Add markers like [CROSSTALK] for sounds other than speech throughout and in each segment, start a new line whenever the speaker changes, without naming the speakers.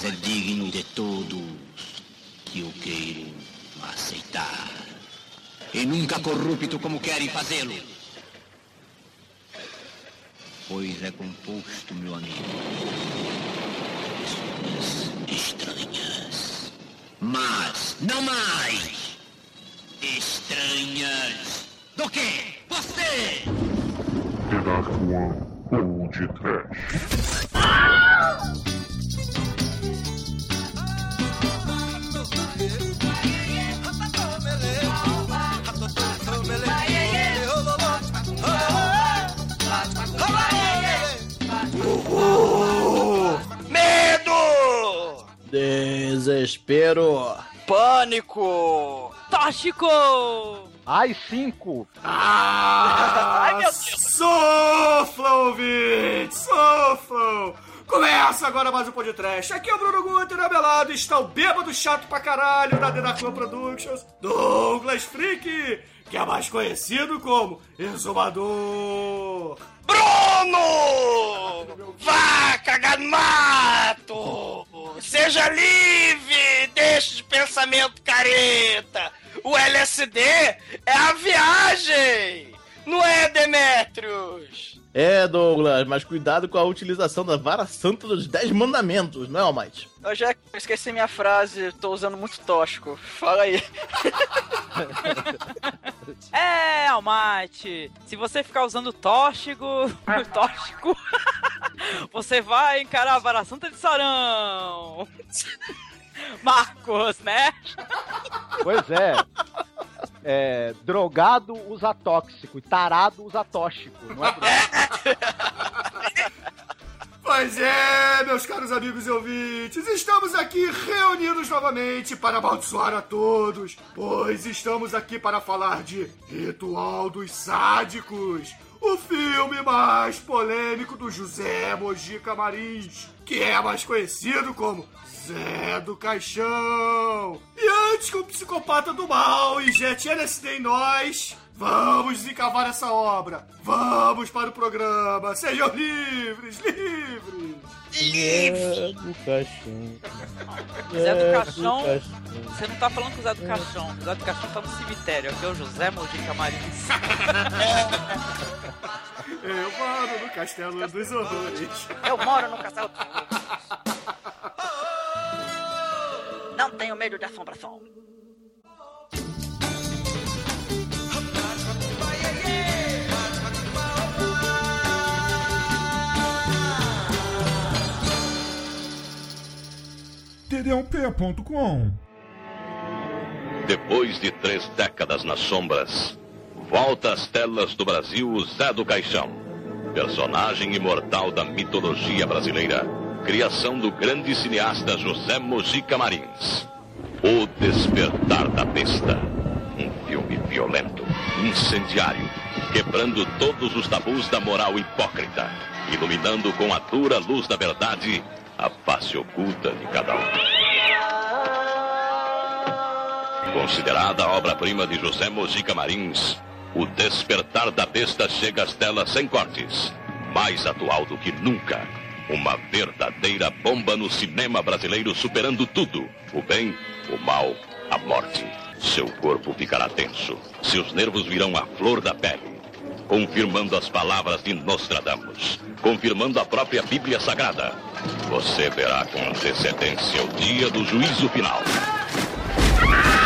mas é digno de todos que eu queiro aceitar. E nunca corrupto como querem fazê-lo. Pois é composto, meu amigo, de pessoas estranhas. Mas, não mais! Estranhas! Do que? Você!
Dark One ou de Trash.
Desespero.
Pânico!
Tóxico!
Ai, cinco. [LAUGHS]
Ai, meu Deus!
Sofram, ouvintes! Sofram! Começa agora mais um podcast. Aqui é o Bruno Guter, ao meu lado está o bêbado chato pra caralho da Denaclan Productions, Douglas Freak, que é mais conhecido como Exumador.
Bruno! Vá cagar no mato! Seja livre! Deixe de pensamento careta! O LSD é a viagem! Não é, Demetrius?
É, Douglas, mas cuidado com a utilização da vara santa dos Dez Mandamentos, não é, Almighty?
Eu já esqueci minha frase, tô usando muito tóxico. Fala aí. [LAUGHS]
É, Almate, se você ficar usando tóxico, [LAUGHS] tóxico, [LAUGHS] você vai encarar a vara santa de Sarão. Marcos, né?
Pois é. É, drogado usa tóxico e tarado usa tóxico, não é? [LAUGHS]
Pois é, meus caros amigos e ouvintes, estamos aqui reunidos novamente para amaldiçoar a todos, pois estamos aqui para falar de Ritual dos Sádicos, o filme mais polêmico do José Mojica Marins, que é mais conhecido como Zé do Caixão. E antes que o psicopata do mal injete LSD em nós, vamos desencavar essa obra. Vamos para o programa. Sejam livres, livres.
É do caixão.
Zé do Caixão. Você não tá falando com o Zé do Caixão. O Zé do Caixão tá no cemitério. Aqui é o José Mojica Marins.
Eu moro no Castelo dos Horrores.
Eu moro no castelo. Não tenho medo de assombração.
td1p.com
Depois de três décadas nas sombras, volta às telas do Brasil o Zé do Caixão. Personagem imortal da mitologia brasileira. Criação do grande cineasta José Mojica Marins. O Despertar da Besta. Um filme violento, incendiário, quebrando todos os tabus da moral hipócrita, iluminando com a dura luz da verdade a face oculta de cada um. Considerada a obra-prima de José Mojica Marins, O Despertar da Besta chega às telas sem cortes. Mais atual do que nunca. Uma verdadeira bomba no cinema brasileiro superando tudo: o bem, o mal, a morte. Seu corpo ficará tenso, seus nervos virão à flor da pele, confirmando as palavras de Nostradamus, confirmando a própria Bíblia Sagrada. Você verá com antecedência o dia do juízo final.
amigos,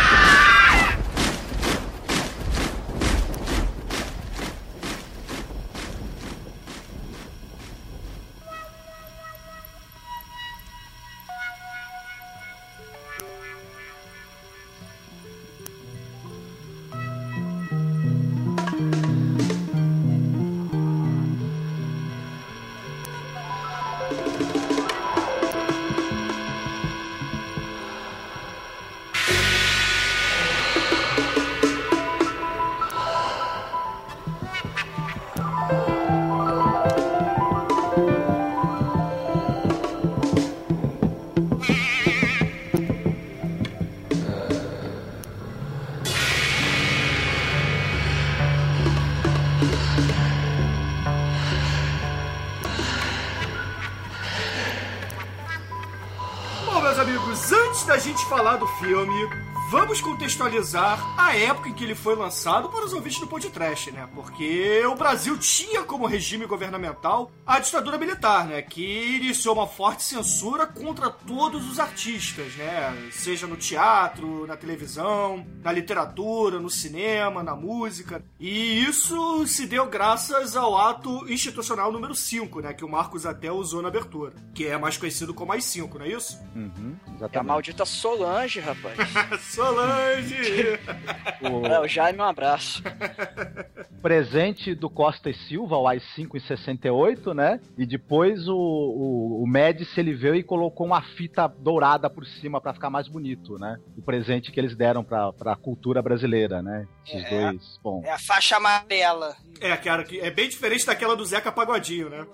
que ele foi lançado para os ouvintes do podcast, né? Porque o Brasil tinha como regime governamental a ditadura militar, né? Que iniciou uma forte censura contra todos os artistas, né? Seja no teatro, na televisão, na literatura, no cinema, na música. E isso se deu graças ao ato institucional número 5, né? Que o Marcos até usou na abertura. Que é mais conhecido como AI-5, não é isso?
Uhum,
É a
exatamente.
maldita Solange, rapaz. [LAUGHS]
Solange! [LAUGHS]
O
É, o Jaime, um abraço. [LAUGHS]
presente do Costa e Silva, o AI-5 em 68, né? E depois o, o, o Médici, ele veio e colocou uma fita dourada por cima pra ficar mais bonito, né? O presente que eles deram pra, pra cultura brasileira, né? Esses
É.
dois. Bom,
É a faixa amarela.
É, cara, que é bem diferente daquela do Zeca Pagodinho, né?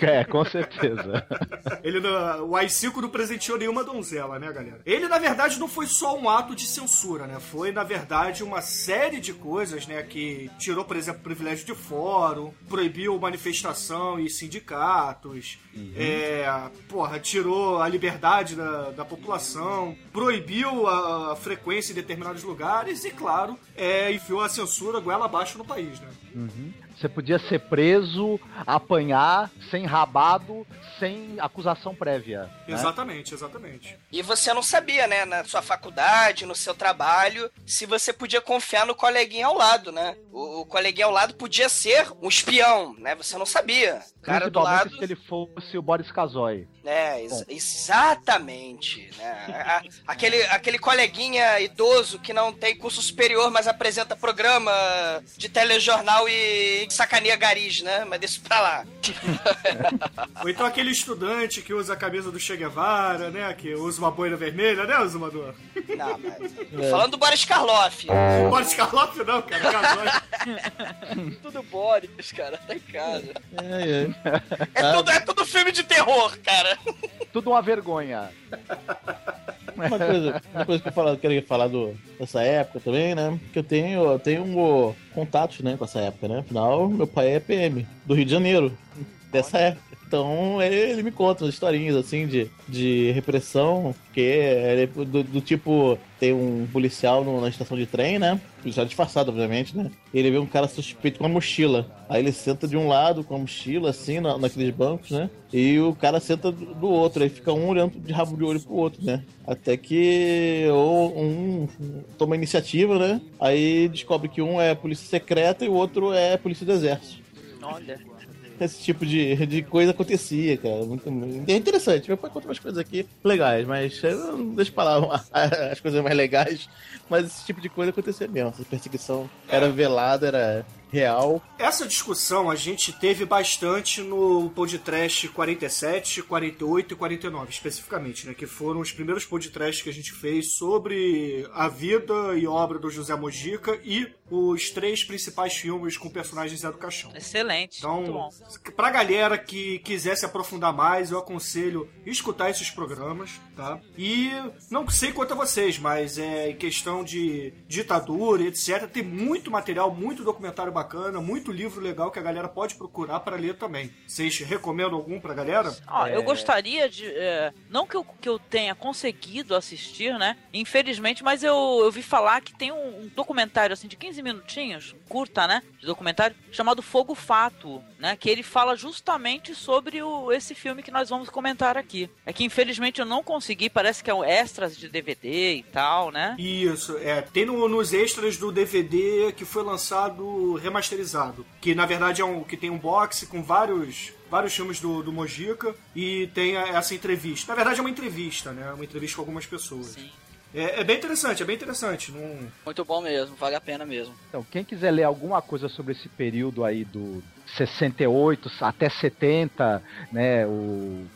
é, com certeza. [LAUGHS]
Ele não- o AI-5 não presenteou nenhuma donzela, né, galera? Ele, na verdade, não foi só um ato de censura, né? Foi, na verdade, uma série de coisas, né? Que tirou, por exemplo, privilégio de fórum, proibiu manifestação e sindicatos, é, porra, tirou a liberdade da, da população, proibiu a, a frequência em determinados lugares e, claro, é, enfiou a censura goela abaixo no país, né?
Você podia ser preso, apanhar, sem rabado, sem acusação prévia. né?
Exatamente, exatamente.
E você não sabia, né, na sua faculdade, no seu trabalho, se você podia confiar no coleguinha ao lado, né? O, o coleguinha ao lado podia ser um espião, né? Você não sabia. O cara do
Principalmente
lado.
se ele fosse o Boris Casoy.
É, ex- exatamente. Né? A- aquele, aquele coleguinha idoso que não tem curso superior, mas apresenta programa de telejornal e sacaneia garis, né? Mas deixa pra lá.
Ou então aquele estudante que usa a camisa do Che Guevara, né? Que usa uma boina vermelha, né, Zumador?
Não, mas. Tô falando do Boris Karloff.
Boris Karloff não, cara. Casói. [LAUGHS]
Tudo Boris, cara, tá em casa.
É, é.
É tudo, é tudo filme de terror, cara.
Tudo uma vergonha.
Uma coisa, uma coisa que eu falo, quero falar do, dessa época também, né? Que eu tenho, eu tenho um, contatos né, com essa época, né? Afinal, meu pai é PM, do Rio de Janeiro, dessa época. Então ele, me conta umas historinhas assim de, de repressão, que é do, do tipo, tem um policial no- na estação de trem, né? Policial disfarçado, obviamente, né? Ele vê um cara suspeito com uma mochila. Aí ele senta de um lado com a mochila, assim, na, naqueles bancos, né? E o cara senta do, do outro. Aí fica um olhando de rabo de olho pro outro, né? Até que ou um toma iniciativa, né? Aí descobre que um é polícia secreta e o outro é polícia do exército
Olha.
Esse tipo de, de coisa acontecia, cara. Muito, é interessante. Meu pai conta umas coisas aqui legais, mas eu não deixo lá [LAUGHS] as coisas mais legais. Mas esse tipo de coisa acontecia mesmo. Essa perseguição era velada, era real.
Essa discussão a gente teve bastante no podcast 47, 48 e 49, especificamente, né? Que foram os primeiros podcasts que a gente fez sobre a vida e obra do José Mojica e os três principais filmes com personagens Zé do Caixão.
Excelente.
Então, pra galera que quiser se aprofundar mais, eu aconselho escutar esses programas, tá? E não sei quanto a vocês, mas é em questão de ditadura e etc, tem muito material, muito documentário bacana, muito livro legal que a galera pode procurar para ler também. Vocês recomendam algum pra galera?
Ó,
É.
eu gostaria de. é, não que eu, que eu tenha conseguido assistir, né? Infelizmente, mas eu, eu vi falar que tem um, um documentário assim de 15 minutinhos, curta, né? De documentário, chamado Fogo Fato, né? Que ele fala justamente sobre o, esse filme que nós vamos comentar aqui. É que infelizmente eu não consegui, parece que é um extras de DVD e tal, né?
Isso, é. Tem no- nos extras do DVD que foi lançado remasterizado. Que na verdade é um que tem um box com vários. Vários filmes do, do Mojica e tem essa entrevista. Na verdade é uma entrevista, né? Uma entrevista com algumas pessoas.
Sim.
É, é bem interessante, é bem interessante. Não...
Muito bom mesmo, vale a pena mesmo.
Então, quem quiser ler alguma coisa sobre esse período aí do 68 até 70, né, o,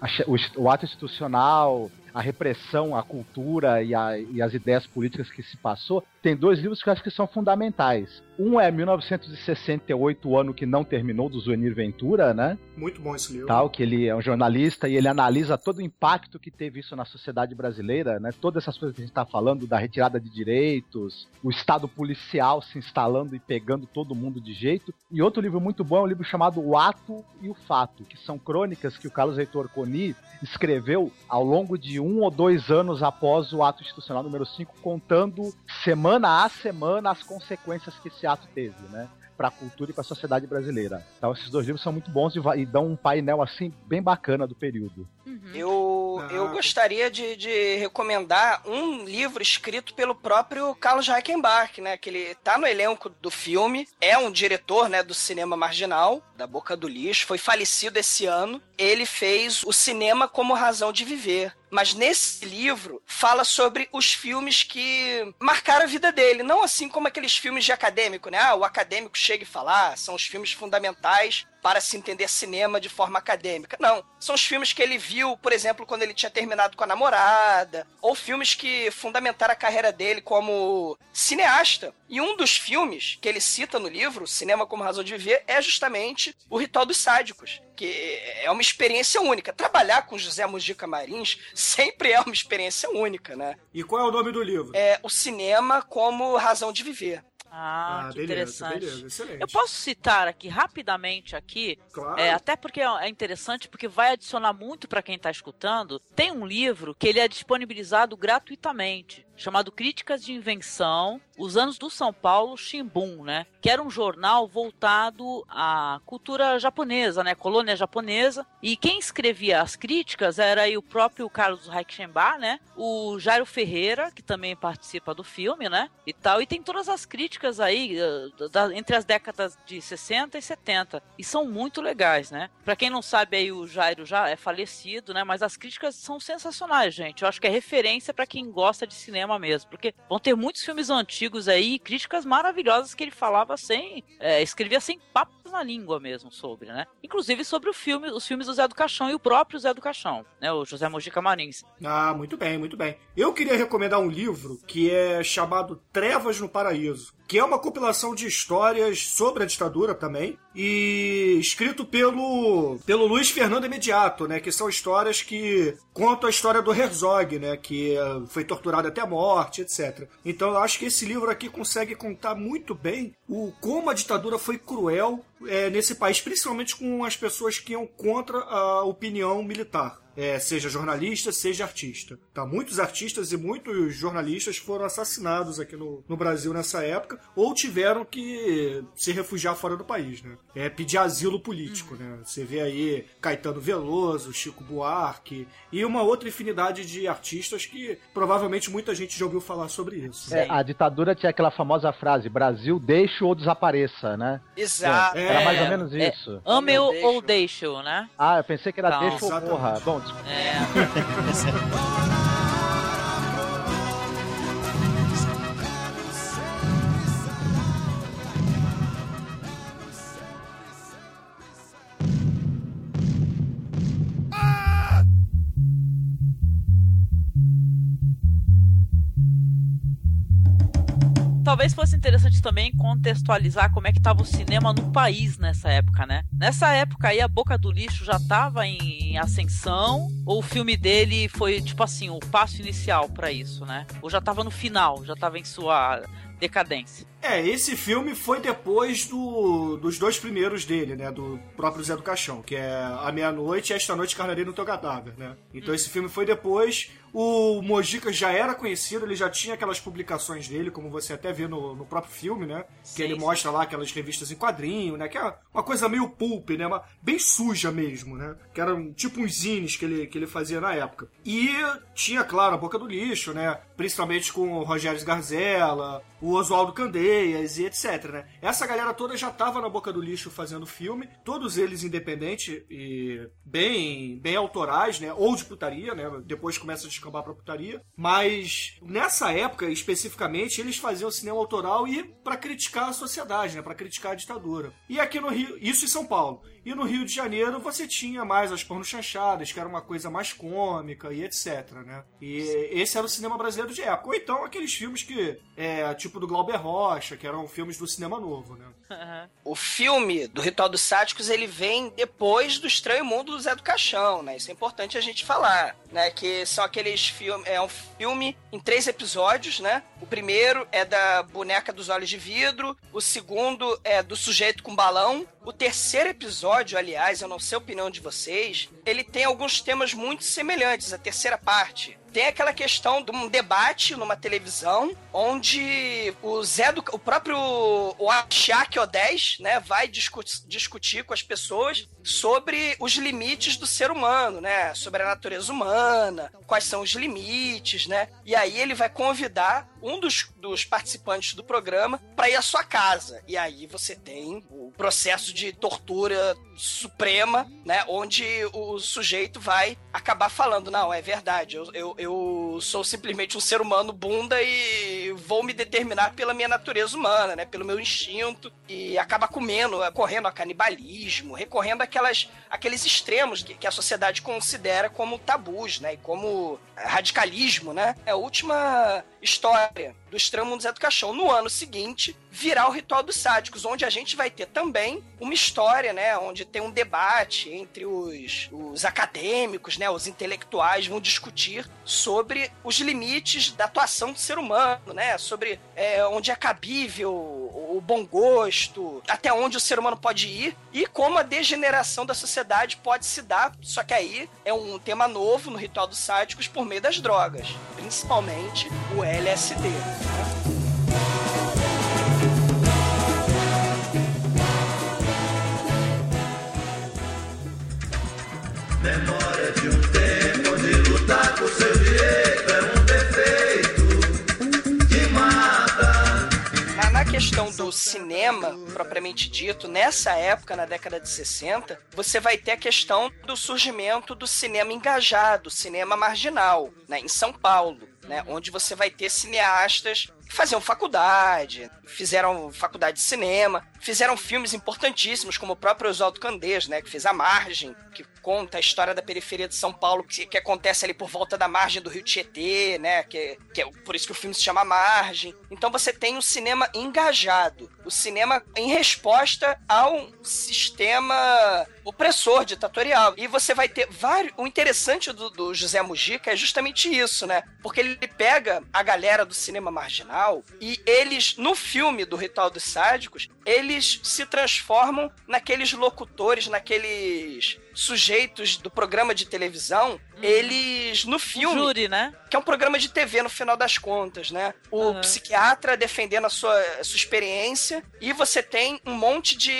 a- o, o ato institucional, a repressão, a cultura e, a- e as ideias políticas que se passou, tem dois livros que eu acho que são fundamentais. Um é 1968, o ano que não terminou, do Zuenir Ventura, né?
Muito bom esse livro.
Tal, que ele é um jornalista e ele analisa todo o impacto que teve isso na sociedade brasileira, né? Todas essas coisas que a gente está falando, da retirada de direitos, o Estado policial se instalando e pegando todo mundo de jeito. E outro livro muito bom é um livro chamado O Ato e o Fato, que são crônicas que o Carlos Heitor Coni escreveu ao longo de um ou dois anos após o ato institucional número 5, contando semana a semana as consequências que esse ato teve, né? Para a cultura e para a sociedade brasileira. Então, esses dois livros são muito bons e, e dão um painel assim bem bacana do período.
Eu, eu gostaria de, de recomendar um livro escrito pelo próprio Carlos Reichenbach, né? Que ele tá no elenco do filme, é um diretor, né, do cinema marginal, da Boca do Lixo, foi falecido esse ano. Ele fez o cinema como razão de viver. Mas nesse livro fala sobre os filmes que marcaram a vida dele, não assim como aqueles filmes de acadêmico, né? Ah, o acadêmico chega e fala, ah, são os filmes fundamentais para se entender cinema de forma acadêmica. Não, são os filmes que ele viu, por exemplo, quando ele tinha terminado com a namorada, ou filmes que fundamentaram a carreira dele como cineasta. E um dos filmes que ele cita no livro, Cinema como Razão de Viver, é justamente O Ritual dos Sádicos, que é uma experiência única. Trabalhar com José Mujica Marins sempre é uma experiência única, né?
E qual é o nome do livro?
É o cinema como razão de viver.
Ah,
Ah,
que
beleza,
interessante.
beleza, excelente.
Eu posso citar aqui rapidamente aqui,
Claro.
é, até porque é interessante, porque vai adicionar muito para quem está escutando. Tem um livro que ele é disponibilizado gratuitamente, chamado Críticas de Invenção, Os Anos do São Paulo, Shimbun, né? Que era um jornal voltado à cultura japonesa, né? Colônia japonesa. E quem escrevia as críticas era aí o próprio Carlos Reichenbach, né? O Jairo Ferreira, que também participa do filme, né? E tal. E tem todas as críticas aí eh, da- entre as décadas de 60 e 70. E são muito legais, né? Pra quem não sabe aí, o Jairo já é falecido, né? Mas as críticas são sensacionais, gente. Eu acho que é referência pra quem gosta de cinema mesmo. Porque vão ter muitos filmes antigos aí, críticas maravilhosas que ele falava sem. é, escrevia sem na língua mesmo sobre, né? Inclusive sobre o filme, os filmes do Zé do Caixão e o próprio Zé do Caixão, né? O José Mojica Marins.
Ah, muito bem, muito bem. Eu queria recomendar um livro que é chamado Trevas no Paraíso, que é uma compilação de histórias sobre a ditadura também, e escrito pelo, pelo Luiz Fernando Imediato, né? Que são histórias que contam a história do Herzog, né? Que foi torturado até a morte, etc. Então eu acho que esse livro aqui consegue contar muito bem o como a ditadura foi cruel eh, nesse país, principalmente com as pessoas que iam contra a opinião militar. É, seja jornalista, seja artista. Tá? Muitos artistas e muitos jornalistas foram assassinados aqui no, no Brasil nessa época, ou tiveram que se refugiar fora do país, né? É, pedir asilo político, né? Você vê aí Caetano Veloso, Chico Buarque e uma outra infinidade de artistas que provavelmente muita gente já ouviu falar sobre isso.
É, a ditadura tinha aquela famosa frase: Brasil, deixe ou desapareça, né?
Exato.
Era mais ou
É,
menos
é,
isso.
Ame-o
Deixa.
ou deixe-o, né?
Ah, eu pensei que era
Não,
deixa ou porra. Bom.
É. [LAUGHS] [LAUGHS] interessante também contextualizar como é que estava o cinema no país nessa época, né? Nessa época aí a Boca do Lixo já estava em ascensão, ou o filme dele foi tipo assim, o passo inicial para isso, né? Ou já estava no final, já estava em sua decadência.
É, esse filme foi depois do, dos dois primeiros dele, né? Do próprio Zé do Caixão, que é A Meia-Noite e Esta Noite Carnarei no Teu Cadáver, né? Então esse filme foi depois. O Mojica já era conhecido, ele já tinha aquelas publicações dele, como você até vê no, no próprio filme, né?
Sim,
que ele
sim.
mostra lá aquelas revistas em quadrinho, né? Que é uma coisa meio pulp, né? Uma, bem suja mesmo, né? Que eram tipo uns zines que ele, que ele fazia na época. E tinha, claro, a Boca do Lixo, né? Principalmente com o Rogério Garzella, o Oswaldo Candeias e etc, né? Essa galera toda já tava na Boca do Lixo fazendo filme, todos eles independentes e bem, bem autorais, né? Ou de putaria, né? Depois começa a descambar pra putaria. Mas nessa época, especificamente, eles faziam cinema autoral e para criticar a sociedade, né? Para criticar a ditadura. E aqui no Rio, isso em São Paulo. E no Rio de Janeiro você tinha mais as porno-chanchadas, que era uma coisa mais cômica e etc, né? E esse era o cinema brasileiro de época. Ou então aqueles filmes que, é, tipo tipo do Glauber Rocha, que eram filmes do cinema novo, né?
O filme do Ritual dos Sáticos, ele vem depois do Estranho Mundo do Zé do Caixão, né? Isso é importante a gente falar, né? Que são aqueles filmes... É um filme em três episódios, né? O primeiro é da boneca dos olhos de vidro, o segundo é do sujeito com balão, o terceiro episódio, aliás, eu não sei a opinião de vocês, ele tem alguns temas muito semelhantes, a terceira parte tem aquela questão de um debate numa televisão onde o Zé do, o próprio o Achak O10, né, vai discutir, discutir com as pessoas sobre os limites do ser humano, né, sobre a natureza humana, quais são os limites, né? E aí ele vai convidar um dos, dos participantes do programa para ir à sua casa. E aí você tem o processo de tortura suprema, né? Onde o sujeito vai acabar falando: não, é verdade, eu, eu, eu sou simplesmente um ser humano bunda e vou me determinar pela minha natureza humana, né? Pelo meu instinto. E acaba comendo, correndo a canibalismo, recorrendo àquelas, àqueles extremos que, que a sociedade considera como tabus, né? E como radicalismo, né? É a última história do Extremo Mundo Zé do Caixão. No ano seguinte, virar o Ritual dos Sádicos, onde a gente vai ter também uma história, né? Onde tem um debate entre os, os acadêmicos, né? Os intelectuais vão discutir sobre os limites da atuação do ser humano, né? Sobre é, onde é cabível o, o bom gosto, até onde o ser humano pode ir e como a degeneração da sociedade pode se dar. Só que aí é um tema novo no Ritual dos Sádicos por meio das drogas, principalmente o LSD.
Memória de um tempo onde lutar por seu direito é um defeito que mata.
Na, na questão do cinema, propriamente dito, nessa época, na década de 60, você vai ter a questão do surgimento do cinema engajado, cinema marginal, né, em São Paulo. Né, onde você vai ter cineastas faziam faculdade, fizeram faculdade de cinema, fizeram filmes importantíssimos, como o próprio Oswaldo Candês, né, que fez A Margem, que conta a história da periferia de São Paulo, que, que acontece ali por volta da margem do Rio Tietê, né, que, que é por isso que o filme se chama Margem. Então você tem o um cinema engajado, o cinema em resposta ao sistema opressor, ditatorial. E você vai ter vários... O interessante do, do José Mujica é justamente isso, né, porque ele pega a galera do cinema marginal e eles, no filme do Ritual dos Sádicos, eles se transformam naqueles locutores, naqueles sujeitos do programa de televisão. Eles no filme.
O júri, né?
Que é um programa de TV no final das contas, né? O uhum. psiquiatra defendendo a sua, a sua experiência e você tem um monte de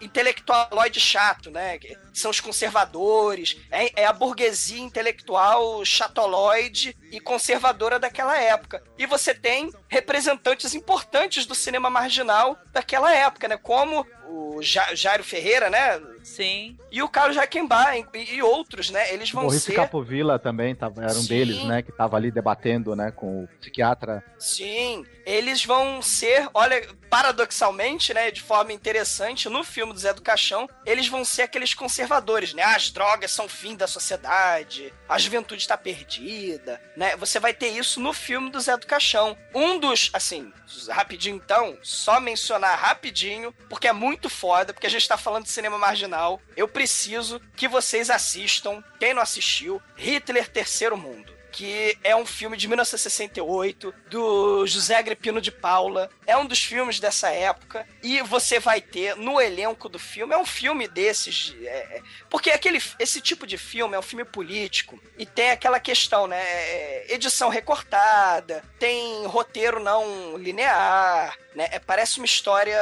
intelectualoide chato, né? Que são os conservadores, é, é a burguesia intelectual chatoloide e conservadora daquela época. E você tem representantes importantes do cinema marginal daquela época, né? Como o Jairo Ferreira, né?
Sim.
E o Carlos Jaquembá e, e outros, né? Eles vão
Maurício
ser...
Capovilla também tava, era um Sim. deles, né? Que tava ali debatendo, né? Com o psiquiatra.
Sim. Eles vão ser, olha, paradoxalmente, né? De forma interessante, no filme do Zé do Caixão, eles vão ser aqueles conservadores, né? As drogas são fim da sociedade, a juventude está perdida, né? Você vai ter isso no filme do Zé do Caixão. Um dos, assim, rapidinho então, só mencionar rapidinho, porque é muito foda, porque a gente tá falando de cinema marginal. Eu preciso que vocês assistam, quem não assistiu, Hitler Terceiro Mundo que é um filme de 1968 do José Agripino de Paula. É um dos filmes dessa época e você vai ter no elenco do filme é um filme desses, é, é porque aquele esse tipo de filme é um filme político e tem aquela questão, né? É, edição recortada, tem roteiro não linear, né? É, parece uma história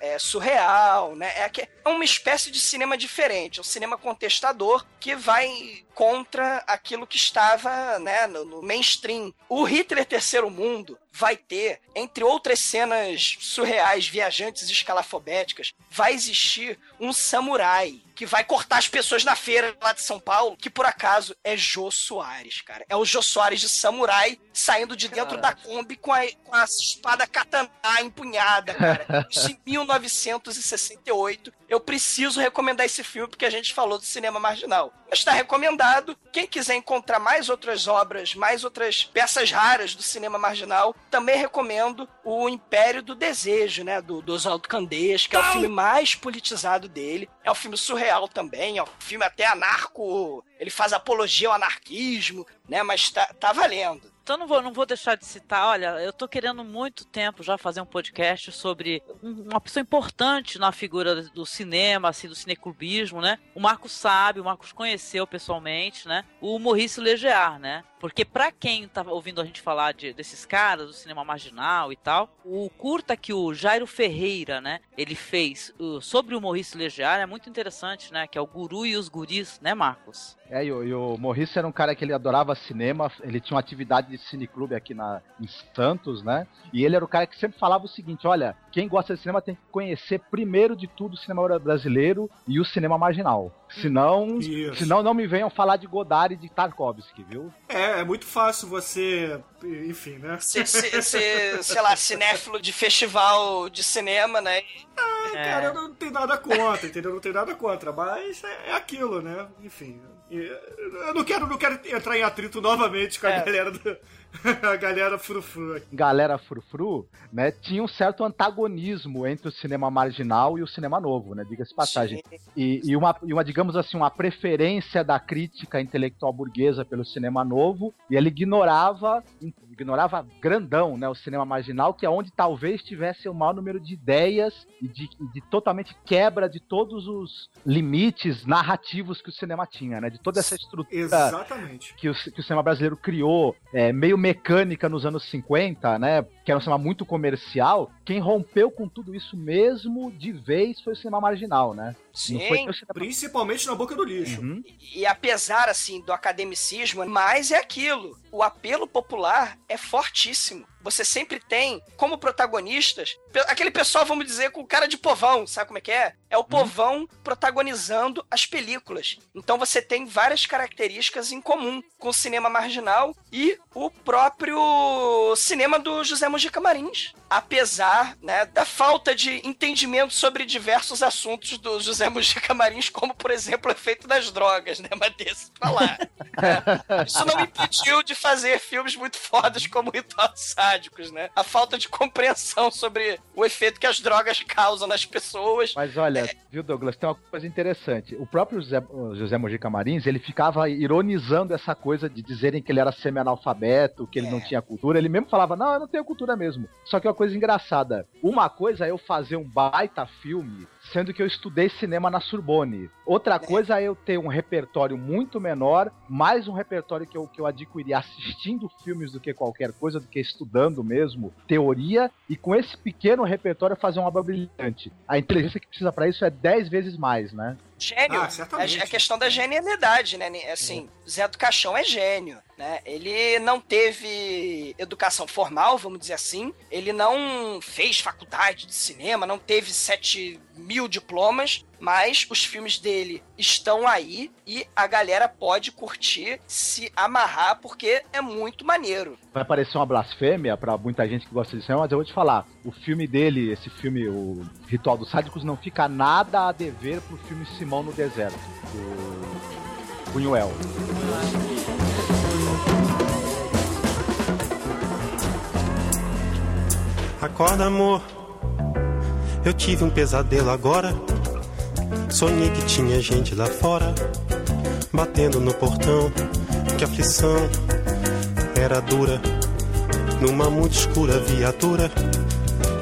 é, surreal, né? É, é uma espécie de cinema diferente, um cinema contestador que vai contra aquilo que estava né, no, no mainstream. O Hitler Terceiro Mundo vai ter, entre outras cenas surreais, viajantes escalafobéticas, vai existir um samurai que vai cortar as pessoas na feira lá de São Paulo, que por acaso é Jô Soares, cara. É o Jô Soares de samurai saindo de dentro da Kombi com a, com a espada katana empunhada, cara. Isso em [LAUGHS] 1968. Eu preciso recomendar esse filme porque a gente falou do cinema marginal. Mas está recomendado. Quem quiser encontrar mais outras obras, mais outras peças raras do cinema marginal, também recomendo o Império do Desejo, né? Do, do Oswaldo Candeias, que é o filme mais politizado dele. É um filme surreal também, é um filme até anarco. Ele faz apologia ao anarquismo, né? Mas tá, tá valendo.
Então não vou, não vou deixar de citar, olha, eu tô querendo muito tempo já fazer um podcast sobre um- uma pessoa importante na figura do cinema, assim, do cineclubismo, né? O Marcos sabe, o Marcos conheceu pessoalmente, né? O Maurice Legear, né? Porque pra quem tá ouvindo a gente falar de- desses caras, do cinema marginal e tal, o curta que o Jairo Ferreira, né, ele fez uh, sobre o Maurice Legear é muito interessante, né? Que é o Guru e os Guris, né, Marcos?
É, e o, e o Morris era um cara que ele adorava cinema, ele tinha uma atividade de cineclube aqui na, em Santos, né? E ele era o cara que sempre falava o seguinte: olha, quem gosta de cinema tem que conhecer primeiro de tudo o cinema brasileiro e o cinema marginal. Senão,
Isso.
senão não me venham falar de Godard e de Tarkovsky, viu?
É, é muito fácil você. Enfim, né?
Ser, ser, ser, sei lá, cinéfilo de festival de cinema, né?
Ah, cara, eu não tenho nada contra, entendeu? Não tenho nada contra, mas é, é aquilo, né? Enfim. Eu não quero, não quero entrar em atrito novamente com a
É.
galera do. [LAUGHS] a galera frufru aqui.
Galera frufru, né, tinha um certo antagonismo entre o cinema marginal e o cinema novo, né, diga-se passagem. E, e uma, e uma, digamos assim, uma preferência da crítica intelectual burguesa pelo cinema novo, e ele ignorava, ignorava grandão, né, o cinema marginal, que é onde talvez tivesse o maior número de ideias e de, e de totalmente quebra de todos os limites narrativos que o cinema tinha, né, de toda essa estrutura
Exatamente.
que o, que o cinema brasileiro criou, é, meio mecânica nos anos 50, né? Que era um cinema muito comercial. Quem rompeu com tudo isso mesmo de vez foi o cinema marginal, né?
Sim,
Não foi o cinema...
Principalmente na boca do lixo.
Uhum.
E apesar, assim, do academicismo, mas é aquilo. O apelo popular é fortíssimo. Você sempre tem, como protagonistas, aquele pessoal, vamos dizer, com cara de povão, sabe como é que é? É o povão protagonizando as películas. Então você tem várias características em comum com o cinema marginal e o próprio cinema do José Mujica Marins. Apesar né, da falta de entendimento sobre diversos assuntos do José Mujica Marins, como, por exemplo, o efeito das drogas, né? Mas desse. É. [LAUGHS] Isso não impediu de fazer filmes muito fodas como Ritual dos Sádicos, né? A falta de [LAUGHS] compreensão sobre o efeito que as drogas causam nas pessoas.
Mas olha, viu, Douglas, tem uma coisa interessante. O próprio José, o José Mojica Marins, ele ficava ironizando essa coisa de dizerem que ele era semi-analfabeto, que ele não tinha cultura. Ele mesmo falava, não, eu não tenho cultura mesmo. Só que é uma coisa engraçada. Uma coisa é eu fazer um baita filme sendo que eu estudei cinema na Sorbonne. Outra coisa é eu ter um repertório muito menor, mais um repertório que eu, que eu adquiri assistindo filmes do que qualquer coisa, do que estudando mesmo, teoria, e com esse pequeno repertório fazer uma obra brilhante. A inteligência que precisa para isso é 10 vezes mais, né?
Gênio.
Ah, certamente.
É a questão da genialidade, né? Assim, Zé do Caixão é gênio, né? Ele não teve educação formal, vamos dizer assim. Ele não fez faculdade de cinema, não teve 7 mil diplomas, mas os filmes dele estão aí e a galera pode curtir, se amarrar, porque é muito maneiro.
Vai parecer uma blasfêmia pra muita gente que gosta de cinema, mas eu vou te falar, o filme dele, esse filme, o Ritual dos Sádicos, não fica nada a dever pro filme Simão no Deserto, do Buñuel.
Acorda, amor. Eu tive um pesadelo agora. Sonhei que tinha gente lá fora, batendo no portão. Que aflição era dura. Numa muito escura viatura.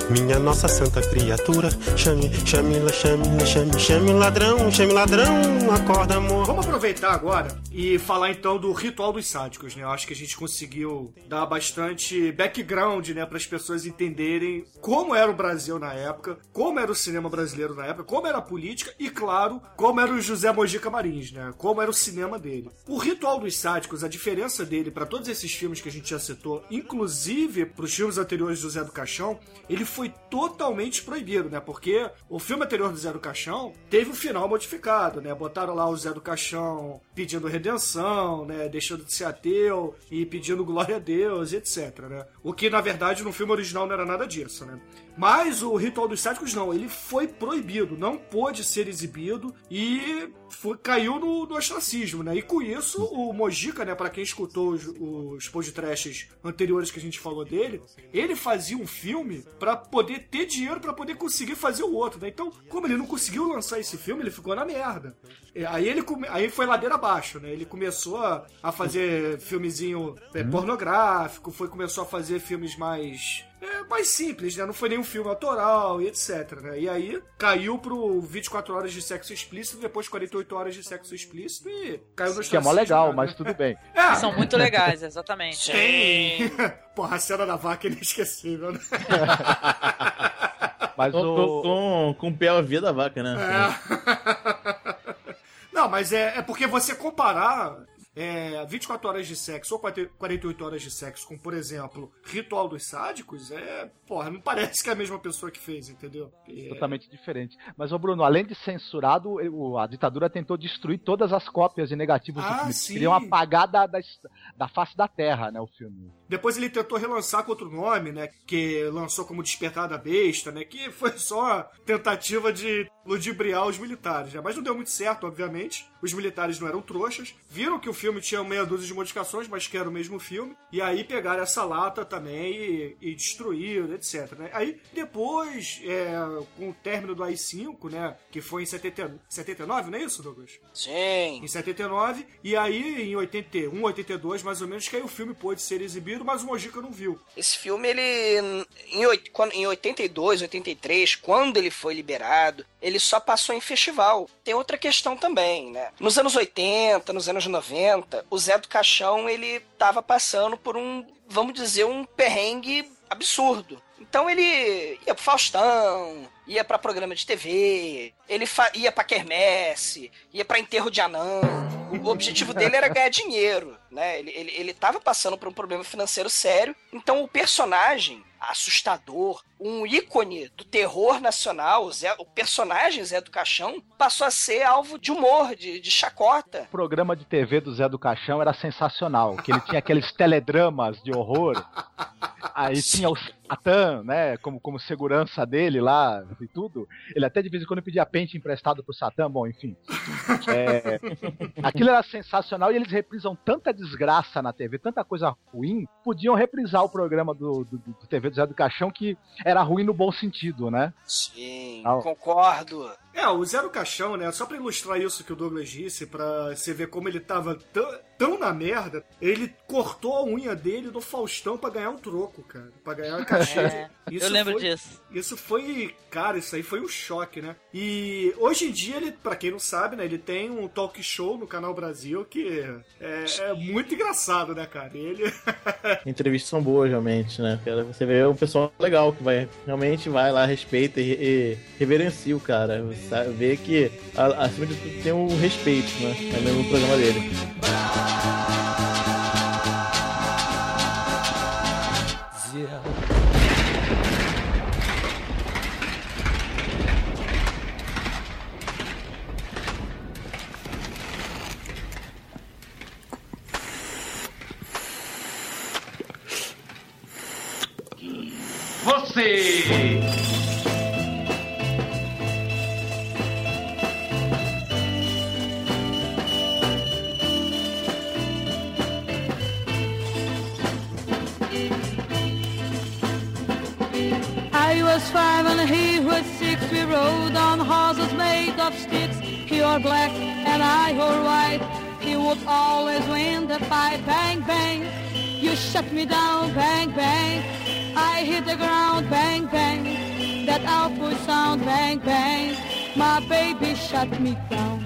Minha nossa santa criatura. Chame, chame, chame, chame, chame ladrão, chame ladrão. Acorda, amor.
Vamos aproveitar agora e falar então do ritual dos sádicos, né? Eu acho que a gente conseguiu dar bastante background, né, para as pessoas entenderem como era o Brasil na época, como era o cinema brasileiro na época, como era a política e, claro, como era o José Mojica Marins, né? Como era o cinema dele. O ritual dos sádicos, a diferença dele para todos esses filmes que a gente já citou, inclusive para os filmes anteriores do José do Caixão, ele foi totalmente proibido, né? Porque o filme anterior do Zé do Caixão teve o final modificado, né? Botaram lá o Zé do Caixão pedindo redenção, né? Deixando de ser ateu e pedindo glória a Deus, etc, né? O que, na verdade, no filme original não era nada disso, né? Mas o Ritual dos Sádicos não, ele foi proibido, não pôde ser exibido e foi, caiu no, no ostracismo, né? E com isso, o Mojica, né, para quem escutou os, os podcasts anteriores que a gente falou dele, ele fazia um filme para poder ter dinheiro para poder conseguir fazer o outro, né? Então, como ele não conseguiu lançar esse filme, ele ficou na merda. E Aí ele aí foi ladeira abaixo, né? Ele começou a, a fazer filmezinho é, pornográfico, foi começou a fazer filmes mais é, mais simples, né? Não foi nenhum filme autoral e etc, né? E aí caiu pro 24 horas de sexo explícito, depois 48 horas de sexo explícito e caiu no
Que é mó legal,
né?
mas tudo bem.
É,
São muito legais, exatamente.
tem. [LAUGHS] Porra, a cena da vaca é inesquecível, né?
Mas
Com,
o.
com, com o pé a via da vaca, né?
É. [LAUGHS] Não, mas é, é porque você comparar é, 24 horas de sexo ou 40 48 horas de sexo com, por exemplo, Ritual dos Sádicos, é. Porra, não parece que é a mesma pessoa que fez, entendeu? É,
Totalmente diferente. Mas, ô Bruno, além de censurado, o- a ditadura tentou destruir todas as cópias e negativos do
Ah,
filme.
sim.
Queriam apagar da, da, da face da terra, né, o filme.
Depois ele tentou relançar com outro nome, né? Que lançou como Despertar da Besta, né? Que foi só tentativa de ludibriar os militares, né? Mas não deu muito certo, obviamente. Os militares não eram trouxas. Viram que o filme tinha meia dúzia de modificações, mas que era o mesmo filme. E aí pegaram essa lata também e, e destruíram, etc. Né? Aí depois, é, com o término do AI-5, né? Que foi em 70, 79, não é isso, Douglas?
Sim.
Em 79, e aí em 81, 82, mais ou menos, que aí o filme pôde ser exibido, mas o Mojica não viu.
Esse filme, ele. Em, oit- quando- em 82, 83, quando ele foi liberado, ele só passou em festival. Tem outra questão também, né? Nos anos 80, nos anos 90, o Zé do Caixão, ele tava passando por um, vamos dizer, um perrengue absurdo. Então ele ia pro Faustão, ia pra programa de TV, ele ia pra quermesse, ia pra enterro de anão. O objetivo dele era ganhar dinheiro, né? Ele, ele, ele tava passando por um problema financeiro sério. Então o personagem assustador, um ícone do terror nacional, o, Zé- o personagem Zé do Caixão, passou a ser alvo de humor, de, de chacota.
O programa de TV do Zé do Caixão era sensacional, que ele tinha aqueles teledramas de horror. Aí tinha o Satã, né, como, como segurança dele lá e tudo. Ele até de vez em quando pedia pente emprestado pro Satã, bom, enfim. É, aquilo era sensacional e eles reprisam tanta desgraça na TV, tanta coisa ruim, podiam reprisar o programa do, do, do TV Zé do Caixão que era ruim no bom sentido, né?
Sim,
Ah.
concordo.
É, o Zero Caixão, né? Só pra ilustrar isso que o Douglas disse, pra você ver como ele tava tão, tão na merda, ele cortou a unha dele do Faustão pra ganhar um troco, cara. Pra ganhar uma [LAUGHS] cachê.
É, eu lembro
foi-
disso.
Isso foi, cara, isso aí foi um choque, né? E hoje em dia, ele, pra quem não sabe, né, ele tem um talk show no Canal Brasil que é, é muito engraçado, né, cara? Ele. [LAUGHS]
Entrevistas são boas, realmente, né? Você vê um pessoal legal que vai realmente vai lá, respeita e, e reverencia o cara. Você sabe, vê que, a- acima de tudo, tem um respeito, né? É mesmo no programa dele.
Você!
Was five and he was six. We rode on horses made of sticks. He wore black and I wore white. He would always win the fight. Bang, bang. You shut me down. Bang, bang. I hit the ground. Bang, bang. That awful sound. Bang, bang. My baby shut me down.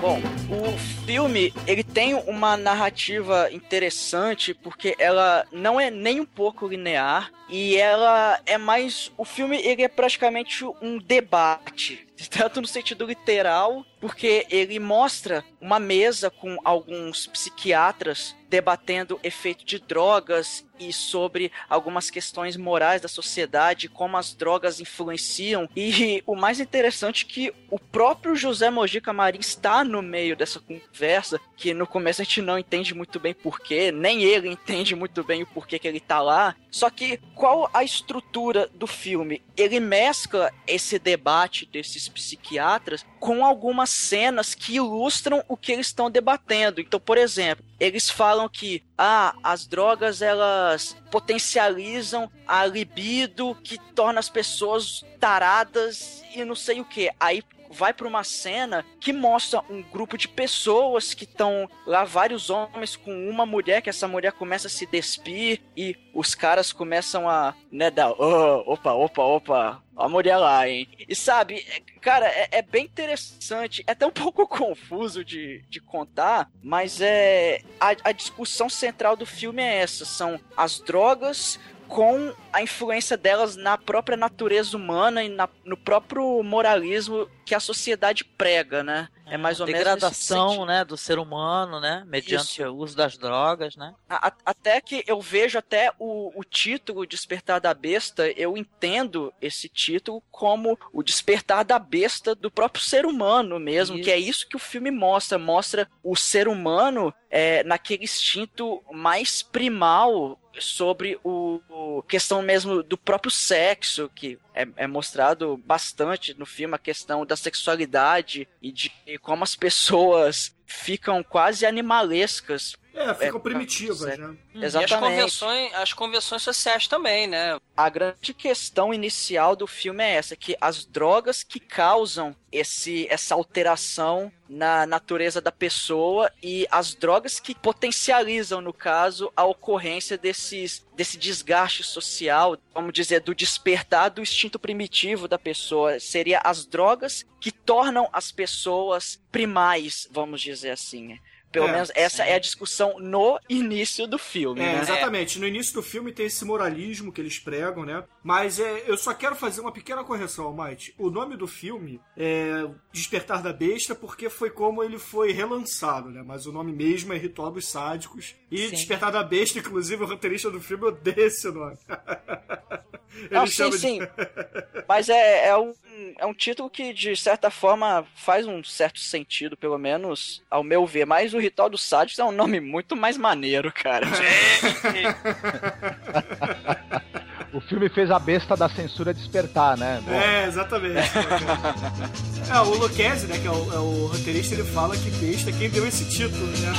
Bom, o
filme, ele tem uma narrativa interessante porque ela não é nem um pouco linear e ela é mais o filme ele é praticamente um debate [LAUGHS] tanto no sentido literal, porque ele mostra uma mesa com alguns psiquiatras debatendo efeito de drogas e sobre algumas questões morais da sociedade, como as drogas influenciam. E o mais interessante é que o próprio José Mojica Marim está no meio dessa conversa, que no começo a gente não entende muito bem porquê, nem ele entende muito bem o porquê que ele tá lá. Só que qual a estrutura do filme? Ele mescla esse debate desses psiquiatras com algumas cenas que ilustram o que eles estão debatendo. Então, por exemplo, eles falam que ah, as drogas elas potencializam a libido que torna as pessoas taradas e não sei o que. Aí vai para uma cena que mostra um grupo de pessoas que estão lá, vários homens com uma mulher, que essa mulher começa a se despir e os caras começam a, né, dar, oh, opa, opa, opa, a mulher lá, hein? E sabe, cara, é, é, bem interessante, é até um [LAUGHS] pouco confuso de, de contar, mas é a, a discussão central do filme é essa: são as drogas com a influência delas na própria natureza humana e na, no próprio moralismo que a sociedade prega, né? É mais ou
menos degradação, né, do ser humano, né, mediante Isso. o uso das drogas, né?
A, até que eu vejo até o, o título Despertar da Besta, eu entendo esse título como o despertar da besta do próprio ser humano mesmo, isso. que é isso que o filme mostra, mostra o ser humano é, naquele instinto mais primal sobre o, o, questão mesmo do próprio sexo, que é, é, mostrado bastante no filme, a questão da sexualidade e de como as pessoas ficam quase animalescas
é, ficam é, primitivas, é, né?
Exatamente.
E as convenções, as convenções sociais também, né?
A grande questão inicial do filme é essa, que as drogas que causam esse, essa alteração na natureza da pessoa e as drogas que potencializam, no caso, a ocorrência desses, desse desgaste social, vamos dizer, do despertar do instinto primitivo da pessoa. Seria as drogas que tornam as pessoas primais, vamos dizer assim. Pelo é, menos essa sim. é a discussão no início do filme.
É,
né?
exatamente. No início do filme tem esse moralismo que eles pregam, né? Mas é, eu só quero fazer uma pequena correção, Mike. O nome do filme é Despertar da Besta porque foi como ele foi relançado, né? Mas o nome mesmo é Ritual dos Sádicos. E sim. Despertar da Besta, inclusive, o roteirista do filme odeia esse nome. [LAUGHS]
ele Não, sim, de... sim. Mas é, é um é um título que, de certa forma, faz um certo sentido, pelo menos ao meu ver. Mas o Ritual dos Sádios é um nome muito mais maneiro, cara. [LAUGHS] [LAUGHS]
o filme fez a besta da censura despertar, né?
Bom. É, exatamente. [LAUGHS] é, o Lucchese, né, que é o, é o, roteirista, ele fala que besta é quem deu esse título, né?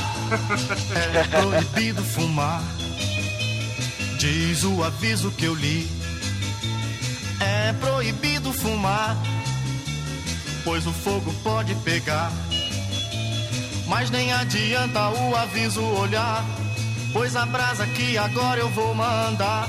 é proibido fumar, diz o aviso que eu li é proibido fumar, pois o fogo pode pegar. Mas nem adianta o aviso olhar, pois a brasa que agora eu vou mandar,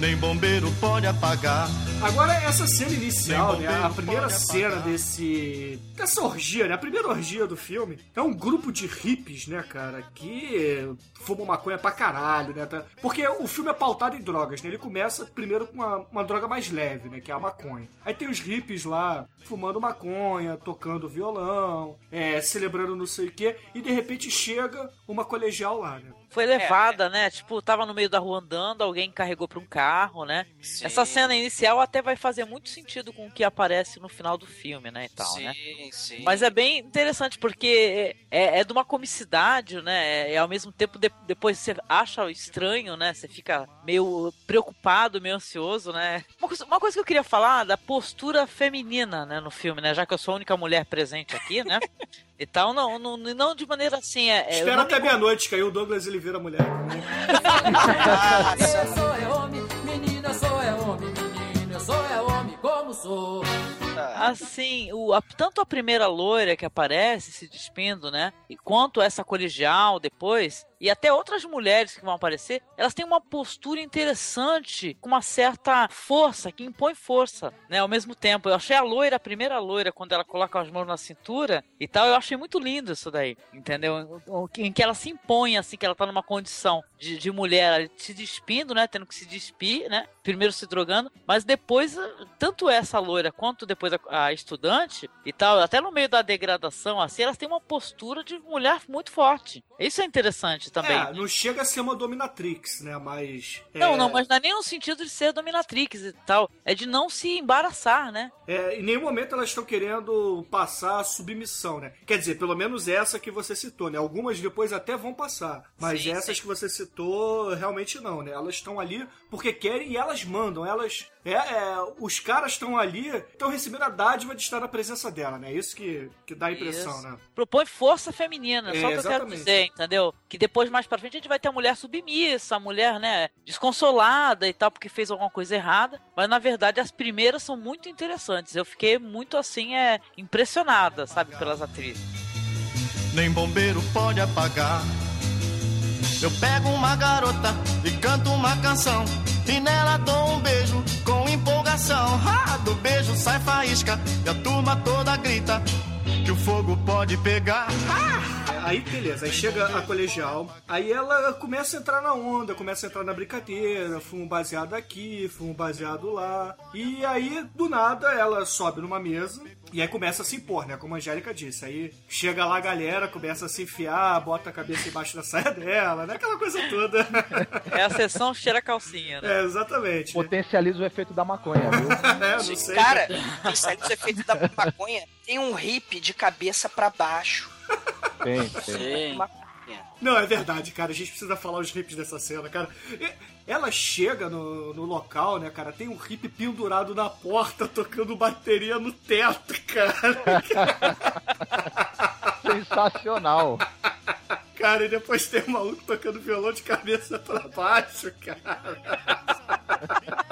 nem bombeiro pode apagar.
Agora, essa cena inicial, né? A primeira cena desse. dessa orgia, né? A primeira orgia do filme é um grupo de hippies, né, cara? Que fumam maconha pra caralho, né? Tá? Porque o filme é pautado em drogas, né? Ele começa primeiro com uma, uma droga mais leve, né? Que é a maconha. Aí tem os hippies lá fumando maconha, tocando violão, é, celebrando não sei o quê, e de repente chega uma colegial lá, né?
Foi levada, é, né? Tipo, tava no meio da rua andando, alguém carregou para um carro, né? Sim. Essa cena inicial até vai fazer muito sentido com o que aparece no final do filme, né? E tal, sim, né? Sim. Mas é bem interessante porque é, é de uma comicidade, né? É, ao mesmo tempo de, depois você acha estranho, né? Você fica meio preocupado, meio ansioso, né? Uma coisa, uma coisa que eu queria falar da postura feminina, né? No filme, né? Já que eu sou a única mulher presente aqui, né? [LAUGHS] e tal, não, não, não de maneira assim. É,
é Espera até me... meia-noite, caiu o Douglas ele vira mulher. [LAUGHS]
eu sou é homem, menina, sou é homem, menino, eu sou é homem como sou.
Tá.
Assim, o, a- tanto a primeira loira que aparece se despindo, né? E quanto essa colegial depois, e até outras mulheres que vão aparecer, elas têm uma postura interessante, com uma certa força, que impõe força, né? Ao mesmo tempo. Eu achei a loira, a primeira loira, quando ela coloca as mãos na cintura e tal, eu achei muito lindo isso daí, entendeu? O- Em que ela se impõe, assim, que ela tá numa condição de, de mulher se despindo, né? Tendo que se despir, né? Primeiro se drogando, mas depois, eh, tanto essa loira quanto depois a, a estudante e tal, até no meio da degradação, assim, elas têm uma postura de mulher muito forte. Isso é interessante também.
É, não chega a ser uma dominatrix, né? Mas.
Não,
é,
não, mas não é nem no sentido de ser dominatrix e tal. É de não se embaraçar, né?
É, em nenhum momento elas estão querendo passar a submissão, né? Quer dizer, pelo menos essa que você citou, né? Algumas depois até vão passar. Mas
Sim,
essas
sim.
que você citou, realmente não, né? Elas estão ali porque querem e elas mandam. Elas. É, é, os caras estão ali, estão recebendo a dádiva de estar na presença dela, né? Isso que, que dá a impressão,
Isso.
né?
Propõe força feminina,
É,
só o que eu quero dizer, entendeu? Que depois, mais pra frente, a gente vai ter a mulher submissa, a mulher, né, desconsolada e tal, porque fez alguma coisa errada. Mas, na verdade, as primeiras são muito interessantes. Eu fiquei muito, assim, é, impressionada, sabe, pelas atrizes.
nem bombeiro pode apagar. Eu pego uma garota e canto uma canção. E nela dou um beijo com empolgação. Do beijo sai faísca e a turma toda grita que o fogo pode pegar.
Aí, beleza, aí chega a colegial, aí ela começa a entrar na onda, começa a entrar na brincadeira, fumo baseado aqui, fumo baseado lá. E aí, do nada, ela sobe numa mesa e aí começa a se impor, né? Como a Angélica disse. Aí chega lá a galera, começa a se enfiar, bota a cabeça embaixo da saia dela, né? Aquela coisa toda.
É a sessão cheira calcinha, né?
É, exatamente.
Potencializa o efeito da maconha, viu? [LAUGHS]
É, não sei.
Cara, isso aí dos efeitos da maconha tem um hippie de cabeça pra baixo.
Tem, [LAUGHS] tem.
Maconha.
Não, é verdade, cara. A gente precisa falar os hips dessa cena, cara. Ela chega no, no local, né, cara? Tem um hippie pendurado na porta tocando bateria no teto, cara. [LAUGHS]
Sensacional.
Cara, e depois tem um maluco tocando violão de cabeça pra baixo, cara.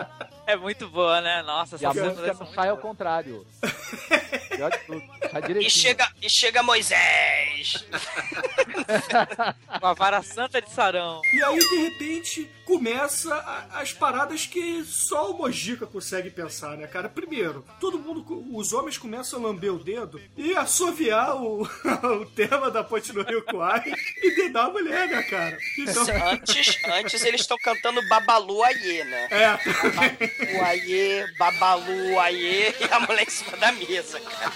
[LAUGHS] [LAUGHS]
É muito boa, né? Nossa,
E a
essa
música não sai ao contrário. [LAUGHS] Pior de tudo. Sai
E chega, e chega Moisés.
boa. [LAUGHS] Com a vara santa de sarão.
E aí, de repente, começa a- as paradas que só o Mojica consegue pensar, né, cara? Primeiro, todo mundo, os homens começam a lamber o dedo e assoviar o, [LAUGHS] o tema da Ponte no Rio Kwai e dedar a mulher, né, cara? Então,
Antes, antes eles estão cantando Babalu Aie, né?
é,
Babalu Aie, Babalu Aie e a mulher em cima da mesa, cara.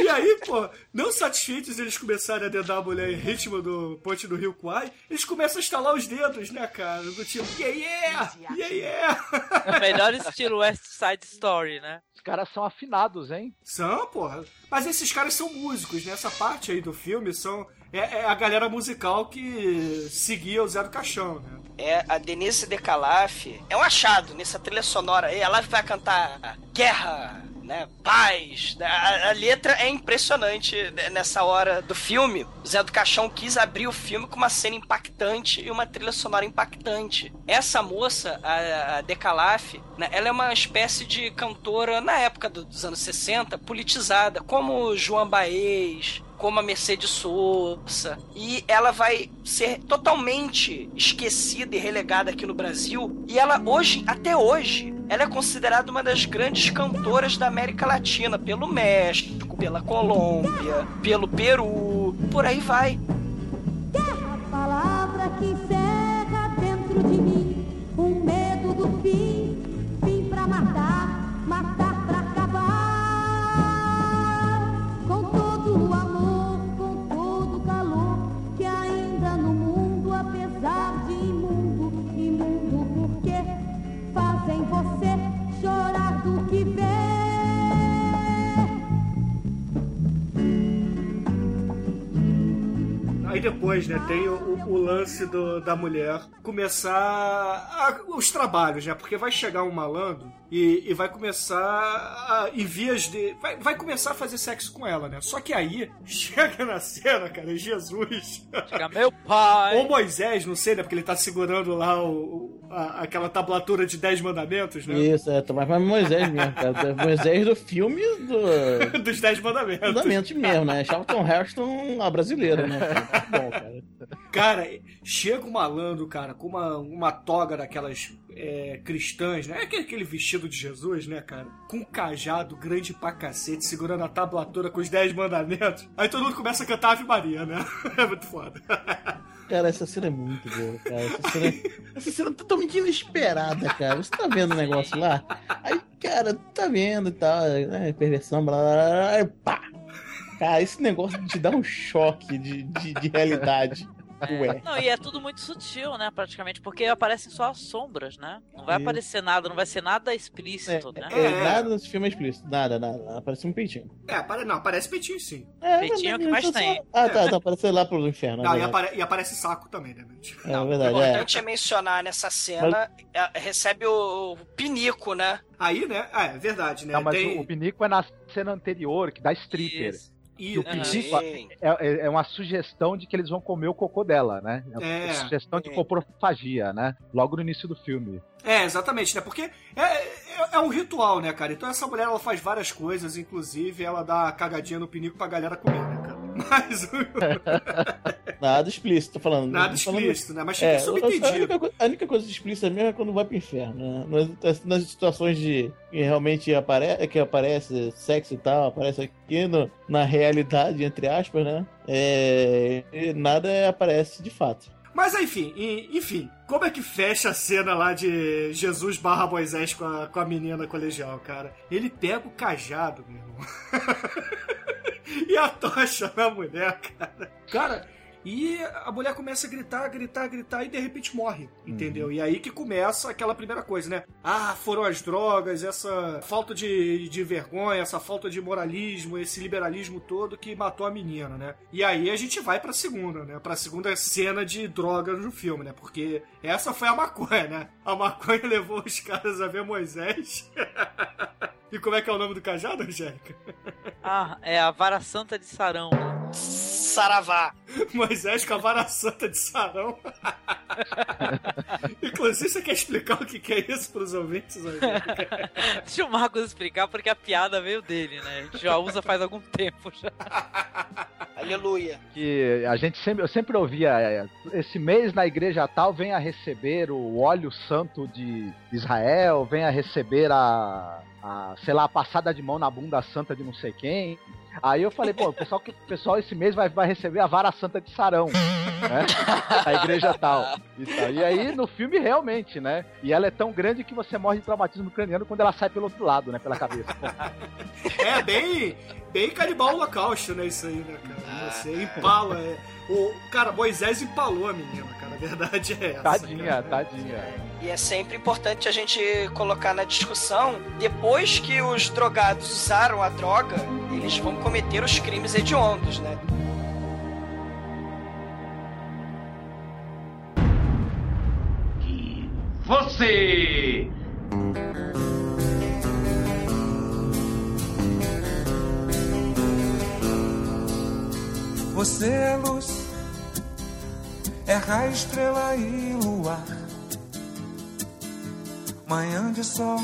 E aí, pô, não satisfeitos eles começarem a dedar a mulher em ritmo do Ponte do Rio Kwai, eles começam a estalar os dedos, né, cara? Do tipo, yeah, yeah, yeah, yeah.
O melhor estilo West Side Story, né?
Os caras são afinados, hein?
São, porra. Mas esses caras são músicos, né? Essa parte aí do filme são... É, é a galera musical que seguia o Zé do Caixão, né?
É, a Denise De Calaf é um achado nessa trilha sonora aí. Ela vai cantar guerra, né? Paz. A, a letra é impressionante né, nessa hora do filme. Zé do Caixão quis abrir o filme com uma cena impactante e uma trilha sonora impactante. Essa moça, a, a De Calaf, né, ela é uma espécie de cantora na época do- dos anos 60, politizada, como João Baez, como a Mercedes Sosa. E ela vai ser totalmente esquecida e relegada aqui no Brasil. E ela hoje, até hoje, ela é considerada uma das grandes cantoras da América Latina, pelo México, pela Colômbia, pelo Peru, por aí vai.
Palavra que encerra dentro de mim
aí depois, né, tem o, o- lance do- da mulher começar a- os trabalhos, né? Porque vai chegar um malandro e, e vai começar a, em vias de. Vai, vai começar a fazer sexo com ela, né? Só que aí [LAUGHS] chega na cena, cara, Jesus.
Chega meu pai.
Ou Moisés, não sei, né? Porque ele tá segurando lá o, o- a- aquela tablatura de 10 mandamentos, né?
Isso, é, mas Moisés mesmo, cara. [LAUGHS] Moisés do filme do.
Dos 10 mandamentos.
Fundamentos mesmo, né? Charlton Heston, a brasileira, né? Muito bom, cara.
Cara, chega um malandro, cara, com uma, uma toga daquelas é, cristãs, né? É aquele, aquele vestido de Jesus, né, cara? Com um cajado grande pra cacete, segurando a tablatura com os 10 mandamentos. Aí todo mundo começa a cantar Ave Maria, né? [LAUGHS] É muito foda.
Cara, essa cena é muito boa, cara. Essa cena, essa cena é totalmente inesperada, cara. Você tá vendo o negócio lá? Aí, cara, tá vendo e tal, né? Perversão, blá blá blá, aí pá! Cara, esse negócio te dá um choque de, de, de realidade. Ué.
Não, e é tudo muito sutil, né? Praticamente, porque aparecem só as sombras, né? Não vai
Isso.
aparecer nada, não vai ser nada explícito, né?
É, nada nesse filme é explícito. Nada, nada. Aparece um peitinho.
É, apare... não, aparece peitinho sim.
É,
Peitinho é o que
mas
mais
só-
tem.
Ah, tá, tá. Apareceu lá pro inferno.
Não,
é
e, apare- e aparece saco também, né?
É
O
verdade, é.
importante é mencionar nessa cena, é, recebe o, o pinico, né?
Aí, né? Ah, é verdade, né?
Não, mas
Tem-
o, pinico é na cena anterior, que dá stripper.
E
E o pinico é, é- é uma sugestão de que eles vão comer o cocô dela, né? É uma
É.
sugestão de coprofagia, né? Logo no início do filme.
É, exatamente, né? Porque é, é, é um ritual, né, cara? Então essa mulher, ela faz várias coisas, inclusive ela dá cagadinha no pinico pra galera comer, né, Mas [LAUGHS]
Nada explícito, tô falando.
Nada
tô falando-
explícito, né? Mas fica
É,
subentendido.
A única, a única coisa explícita mesmo é quando vai pro inferno, né? Nas, nas situações de que realmente apare, que aparece sexo e tal, aparece aqui no- na realidade, entre aspas, né? É, nada aparece de fato.
Mas enfim, enfim, como é que fecha a cena lá de Jesus barra Moisés com a, com a menina colegial, cara? Ele pega o cajado, meu irmão. [LAUGHS] [LAUGHS] e a tocha na mulher, cara. Cara, e a mulher começa a gritar, gritar, gritar e de repente morre, entendeu? E aí que começa aquela primeira coisa, né? Ah, foram as drogas, essa falta de, de vergonha, essa falta de moralismo, esse liberalismo todo que matou a menina, né? E aí a gente vai pra segunda, né? Pra segunda cena de drogas no filme, né? Porque essa foi a maconha, né? A maconha [LAUGHS] levou os caras a ver Moisés. [LAUGHS] e como é que é o nome do cajado, Angélica? [LAUGHS]
Ah, é a vara santa de Sarão. né?
Saravá.
Moisés com a vara santa de Sarão. [LAUGHS] Inclusive, você quer explicar o que é isso pros ouvintes, Angélica? [LAUGHS]
Deixa o Marcos explicar porque a piada veio dele, né? A gente já usa faz algum tempo já.
Aleluia.
Que a gente sempre, eu sempre ouvia, é, esse mês na igreja tal venha receber o óleo santo de Israel, venha receber a, a, sei lá, a passada de mão na bunda santa de não sei quem. Aí eu falei, pô, o pessoal, que- o pessoal esse mês vai, vai receber a vara santa de Sarão, né? [LAUGHS] A igreja tal. E, tal. E aí no filme realmente, né? E ela é tão grande que você morre de traumatismo craniano quando ela sai pelo outro lado, né? Pela cabeça. [LAUGHS]
É bem, bem canibal holocausto, né? Isso aí, né, cara? Você empala. é. O, cara, Moisés empalou a menina, cara. A verdade é essa.
Tadinha,
cara.
tadinha.
E é sempre importante a gente colocar na discussão, depois que os drogados usaram a droga, eles vão cometer os crimes hediondos, né?
Você!
Você é luz, é raio, estrela e luar. Manhã de sol,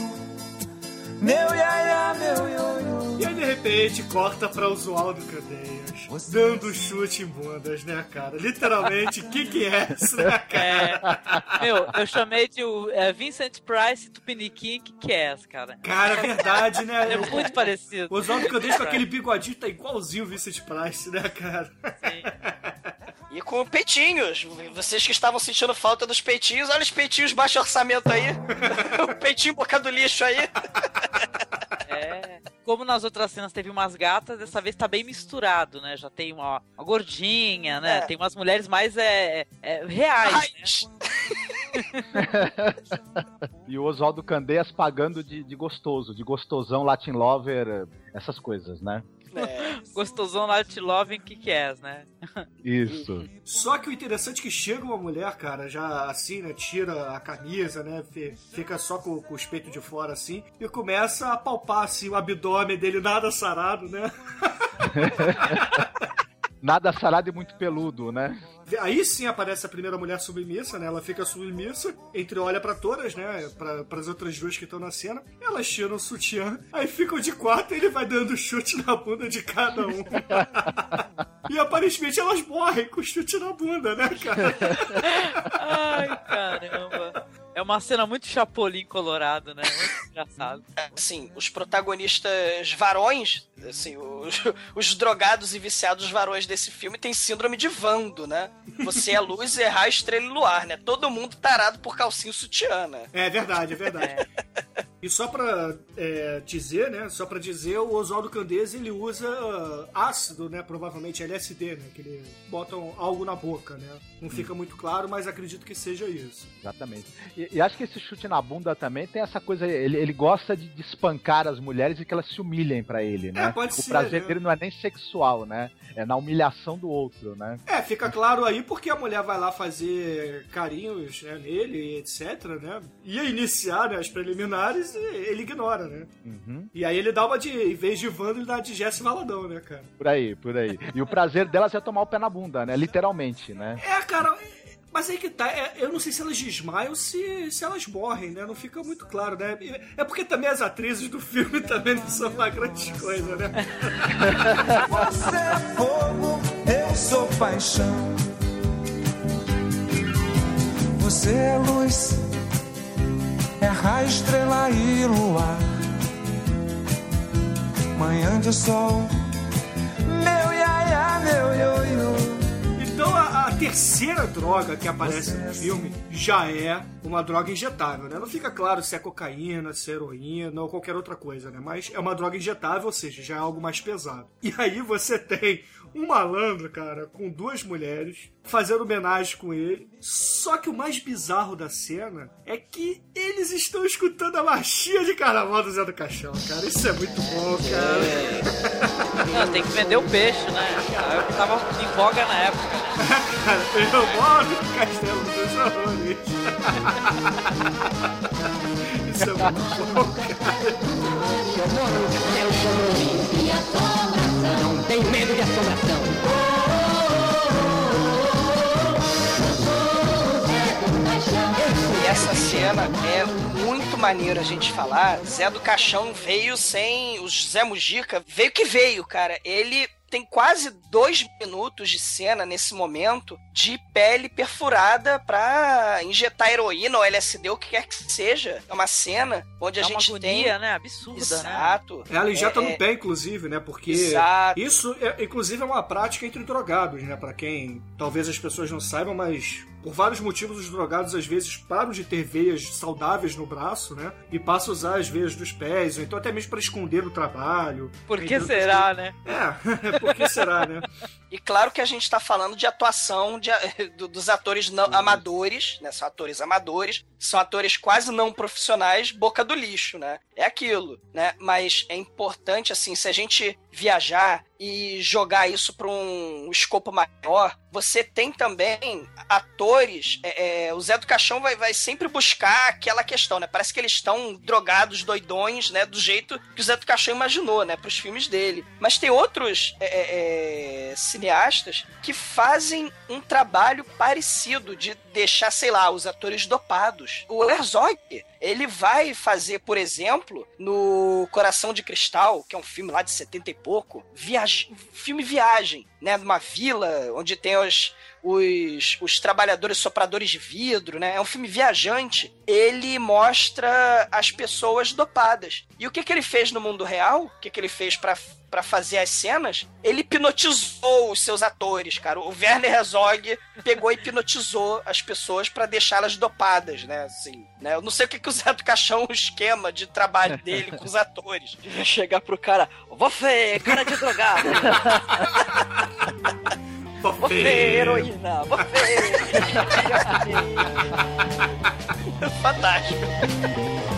meu iaia, meu ioiô.
E aí, de repente, corta pra Oswaldo Candeias, dando chute em bundas, né, cara? Literalmente, o que que é isso, né, [LAUGHS] cara?
É, meu, eu chamei de o, é, Vincent Price Tupiniquim, que que é essa, cara?
Cara, é verdade, né?
É muito parecido.
O Oswaldo Candeias com aquele bigodinho tá igualzinho o Vincent Price, né, cara? [LAUGHS]
E com peitinhos. Vocês que estavam sentindo falta dos peitinhos, olha os peitinhos baixo orçamento aí. [LAUGHS] o peitinho boca do lixo aí.
É. Como nas outras cenas teve umas gatas, dessa vez tá bem misturado, né? Já tem uma, uma gordinha, né?
É.
Tem umas mulheres mais é, é, reais, né? [LAUGHS]
E o Oswaldo Candeias pagando de, de gostoso, de gostosão, Latin Lover, essas coisas, né? [LAUGHS]
Gostosão Light Loving que que é, né?
Isso.
Só que o interessante é que chega uma mulher, cara, já assim, né? Tira a camisa, né? fi- Fica só com, com os peitos de fora assim e começa a palpar assim o abdômen dele, nada sarado, né? [LAUGHS]
Nada sarado e muito peludo, né?
Aí sim aparece a primeira mulher submissa, né? Ela fica submissa, entre olha pra todas, né? Pra, pras outras duas que estão na cena. Elas tiram o sutiã, aí ficam de quatro e ele vai dando chute na bunda de cada um. [LAUGHS] e aparentemente elas morrem com chute na bunda, né, cara?
Ai, caramba. É uma cena muito Chapolin colorado, né? Muito [LAUGHS] engraçado.
Assim, os protagonistas varões, assim, os, [LAUGHS] os drogados e viciados varões desse filme têm síndrome de Vando, né? Você é luz, [LAUGHS] errar, estrela e luar, né? Todo mundo tarado por calcinha e sutiã, né?
É verdade, é verdade. E só pra é, dizer, né? Só pra dizer, o Oswaldo Candês ele usa ah, ácido, né? Provavelmente LSD, né? Que ele botam algo na boca, né? Não fica muito claro, mas acredito que seja isso.
Exatamente. E, e acho que esse chute na bunda também tem essa coisa. Ele, ele gosta de, de espancar as mulheres e que elas se humilhem pra ele, né?
É, pode
o
ser,
prazer
né?
dele não é nem sexual, né? É na humilhação do outro, né?
É, fica claro aí porque a mulher vai lá fazer carinhos né, nele, etc, né? Ia iniciar né, as preliminares e ele ignora, né?
Uhum.
E aí ele dá uma de, em vez de Wanda, ele dá de Jesse Valadão, né, cara?
Por aí, por aí. E o prazer delas é tomar o pé na bunda, né? Literalmente, né?
É, cara, mas aí que tá, é, eu não sei se elas desmaiam ou se, se elas morrem, né? Não fica muito claro, né? É porque também as atrizes do filme [LAUGHS] também não são uma grande coisa, né?
Você é fogo, eu sou paixão. Você é luz, é raio, estrela e luar. Manhã de sol, meu iaia, meu ioiô.
Terceira droga que aparece no filme já é uma droga injetável, né? Não fica claro se é cocaína, se é heroína ou qualquer outra coisa, né? Mas é uma droga injetável, ou seja, já é algo mais pesado. E aí você tem um malandro, cara, com duas mulheres, fazendo homenagem com ele. Só que o mais bizarro da cena é que eles estão escutando a marchinha de carnaval do Zé do Caixão, cara. Isso é muito bom, cara.
Não, tem que vender o peixe, né? É o que tava em voga na época. [LAUGHS]
Cara, eu moro no Castelo dos Horrores. [LAUGHS] Isso é muito bom, cara.
Não tem medo de assombração.
Cena é muito maneiro a gente falar. Zé do Caixão veio sem. O Zé Mujica veio que veio, cara. Ele tem quase dois minutos de cena nesse momento de pele perfurada pra injetar heroína ou LSD, o que quer que seja. É uma cena onde a
É uma
gente
agonia,
tem.
né? Absurda,
Exato.
Ela injeta
É,
no
é-
pé, inclusive, né? Porque
Exato.
isso, é, inclusive, é uma prática entre drogados, né? Pra quem talvez as pessoas não saibam, mas por vários motivos os drogados às vezes param de ter veias saudáveis no braço, né? E passam a usar as veias dos pés, ou então até mesmo para esconder o trabalho.
Por que será, né?
É, [LAUGHS] por que será, né?
E claro que a gente tá falando de atuação de- [LAUGHS] do- dos atores não, amadores, né? São atores amadores, são atores quase não profissionais, boca do lixo, né? É aquilo, né? Mas é importante, assim, se a gente viajar e jogar isso para um escopo maior, você tem também atores. é, é, o Zé do Caixão vai, vai sempre buscar aquela questão, né? Parece que eles estão drogados, doidões, né? Do jeito que o Zé do Caixão imaginou, né? Para os filmes dele. Mas tem outros é, é, é, cineastas que fazem um trabalho parecido de deixar, sei lá, os atores dopados. O Herzog, ele vai fazer, por exemplo, no Coração de Cristal, que é um filme lá de 70 e pouco, filme viagem, né? Numa vila onde tem os, os, os trabalhadores sopradores de vidro, né? É um filme viajante. Ele mostra as pessoas dopadas. E o que, que ele fez no mundo real? O que, que ele fez para para fazer as cenas, ele hipnotizou os seus atores, cara. O Werner Herzog pegou e hipnotizou as pessoas para deixá-las dopadas, né? Assim, né? Eu não sei o que, que o Zé do Caixão, o esquema de trabalho dele com os atores. [LAUGHS]
Devia chegar pro cara, você, cara de drogado. [LAUGHS] você, heroína, você. [LAUGHS]
Fantástico.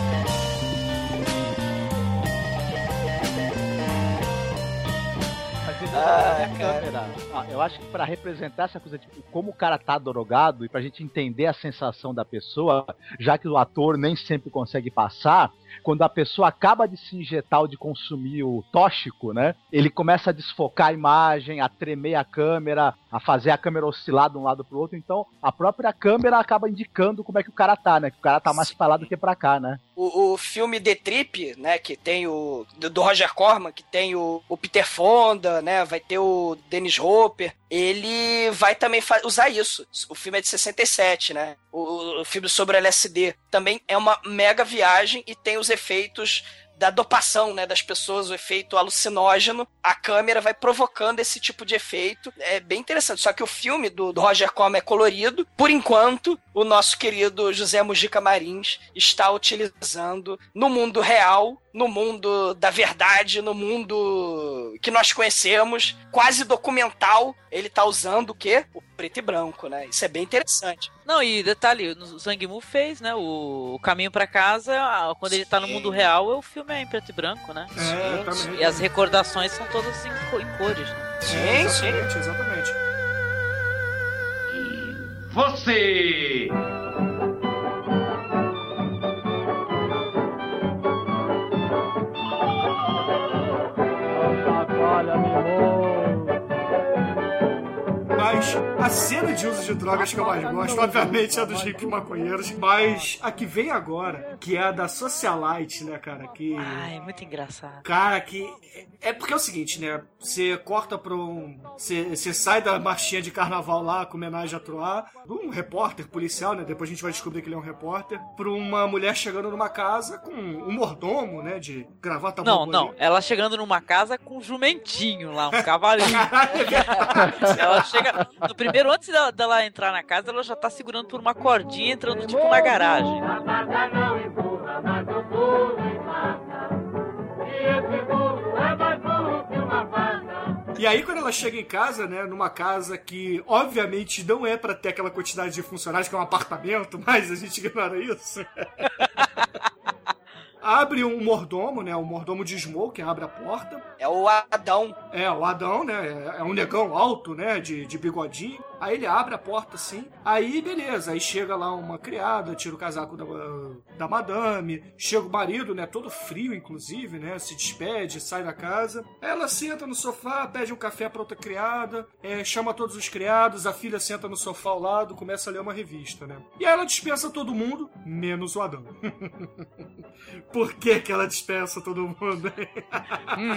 Ah,
câmera. Ah, eu acho que pra representar essa coisa, tipo, como o cara tá drogado e pra gente entender a sensação da pessoa, já que o ator nem sempre consegue passar, quando a pessoa acaba de se injetar ou de consumir o tóxico, né? Ele começa a desfocar a imagem, a tremer a câmera, a fazer a câmera oscilar de um lado pro outro. Então, a própria câmera acaba indicando como é que o cara tá, né? Que o cara tá mais pra lá do que pra cá, né?
O, o filme The Trip, né, que tem o do, Roger Corman, que tem o, o Peter Fonda, né, vai ter o Dennis Hopper, ele vai também usar isso. O filme é de 67, né? O, o filme sobre LSD também é uma mega viagem e tem os efeitos da dopação, né, das pessoas, o efeito alucinógeno, a câmera vai provocando esse tipo de efeito. É bem interessante. Só que o filme do, do Roger Corman é colorido. Por enquanto, o nosso querido José Mujica Marins está utilizando no mundo real, no mundo da verdade, no mundo que nós conhecemos, quase documental, ele tá usando o quê? O preto e branco, né? Isso é bem interessante.
Não, e detalhe, o Zhang Mu fez, né? O, Caminho pra Casa, quando ele tá no mundo real, o filme é em preto e branco, né?
É.
E as recordações são todas em, co- em cores, né?
Sim, sim.
Exatamente, exatamente.
Você!
A cena de uso de drogas que eu mais gosto, obviamente, é dos hippies maconheiros. Mas a que vem agora, que é a da Socialite, né, cara? Que.
Ai, muito engraçado.
Cara, que. É porque é o seguinte, né? Você corta pra um. Você, você sai da marchinha de carnaval lá com homenagem a Troá, um repórter policial, né? Depois a gente vai descobrir que ele é um repórter, pra uma mulher chegando numa casa com um mordomo, né? De gravata
Não,
borboleta.
não. Ela chegando numa casa com um jumentinho lá, um cavalinho.
Caralho, é
ela chega. No primeiro, antes dela, dela entrar na casa, ela já tá segurando por uma cordinha entrando tipo na garagem.
E aí, quando ela chega em casa, né, numa casa que, obviamente, não é pra ter aquela quantidade de funcionários, que é um apartamento, [LAUGHS] mas a gente ignora isso. Abre um mordomo, né, o mordomo de Smoke, abre a porta.
É o Adão.
É, o Adão, né, é- é um negão alto, né, de, de bigodinho. Aí ele abre a porta assim, aí beleza, aí chega lá uma criada, tira o casaco da, da madame, chega o marido, né, todo frio inclusive, né, se despede, sai da casa. Ela senta no sofá, pede um café pra outra criada, é, chama todos os criados, a filha senta no sofá ao lado, começa a ler uma revista, né. E aí ela dispensa todo mundo, menos o Adão. [LAUGHS] Por que que ela dispensa todo mundo? [LAUGHS]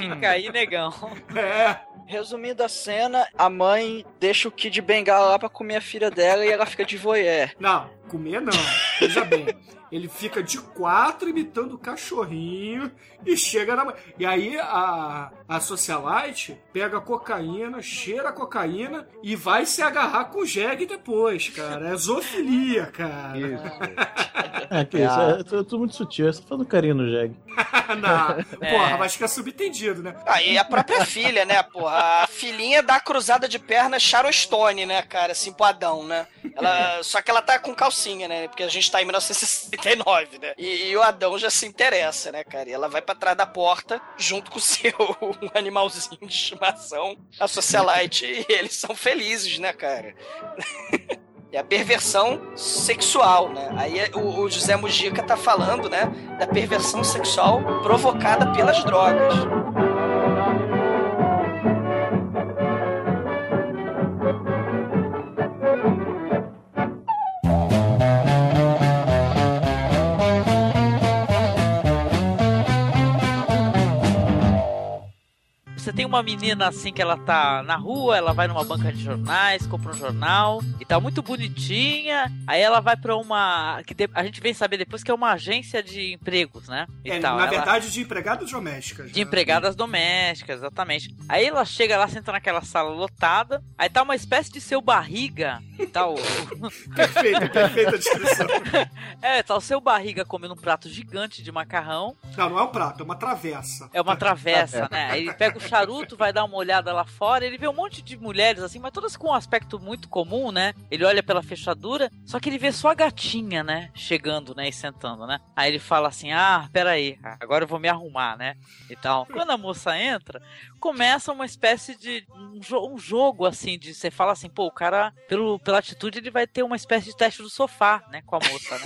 Fica aí, negão.
É.
Resumindo a cena, a mãe deixa o Kid Bengala lá pra comer a filha dela e ela fica de voyeur.
Não, comer não. Veja bem. [LAUGHS] Ele fica de quatro imitando o cachorrinho e chega na. E aí a, a Socialite pega a cocaína, cheira a cocaína e vai se agarrar com o Jeg depois, cara. É zoofilia, cara.
É, que isso, é, é tudo muito sutil. Você tá fazendo carinho no Jeg. [LAUGHS]
não.
É.
Porra, mas fica subentendido, né?
Aí a própria filha, né, porra? A filhinha dá cruzada de perna Sharon Stone, né, cara? Assim, pro Adão, né? Ela, só que ela tá com calcinha, né? Porque a gente tá em 1969, né? E, e o Adão já se interessa, né, cara? E ela vai pra trás da porta junto com o [LAUGHS] seu animalzinho de estimação, a Socialite, e eles são felizes, né, cara? É [LAUGHS] a perversão sexual, né? Aí o, o José Mujica tá falando, né, da perversão sexual provocada pelas drogas.
Você tem uma menina assim que ela tá na rua, ela vai numa banca de jornais, compra um jornal e tá muito bonitinha. Aí ela vai pra uma. que a gente vem saber depois que é uma agência de empregos, né? E
É,
tal.
na
Ela-
verdade, de empregadas domésticas.
De
né?
empregadas domésticas, exatamente. Aí ela chega lá, senta naquela sala lotada, aí tá uma espécie de seu barriga e tal. [LAUGHS]
Perfeito, perfeita descrição. [LAUGHS]
é, tá o seu barriga comendo um prato gigante de macarrão.
Não, não é um prato, é uma travessa.
É uma travessa, né? Aí ele pega o charuto vai dar uma olhada lá fora, ele vê um monte de mulheres assim, mas todas com um aspecto muito comum, né? Ele olha pela fechadura, só que ele vê só a gatinha, né? Chegando, né? E sentando, né? Aí ele fala assim: Ah, peraí, agora eu vou me arrumar, né? E tal. Quando a moça entra, começa uma espécie de um, jo um jogo assim, de você fala assim, pô, o cara, pelo, pela atitude, ele vai ter uma espécie de teste do sofá, né? Com a moça, né?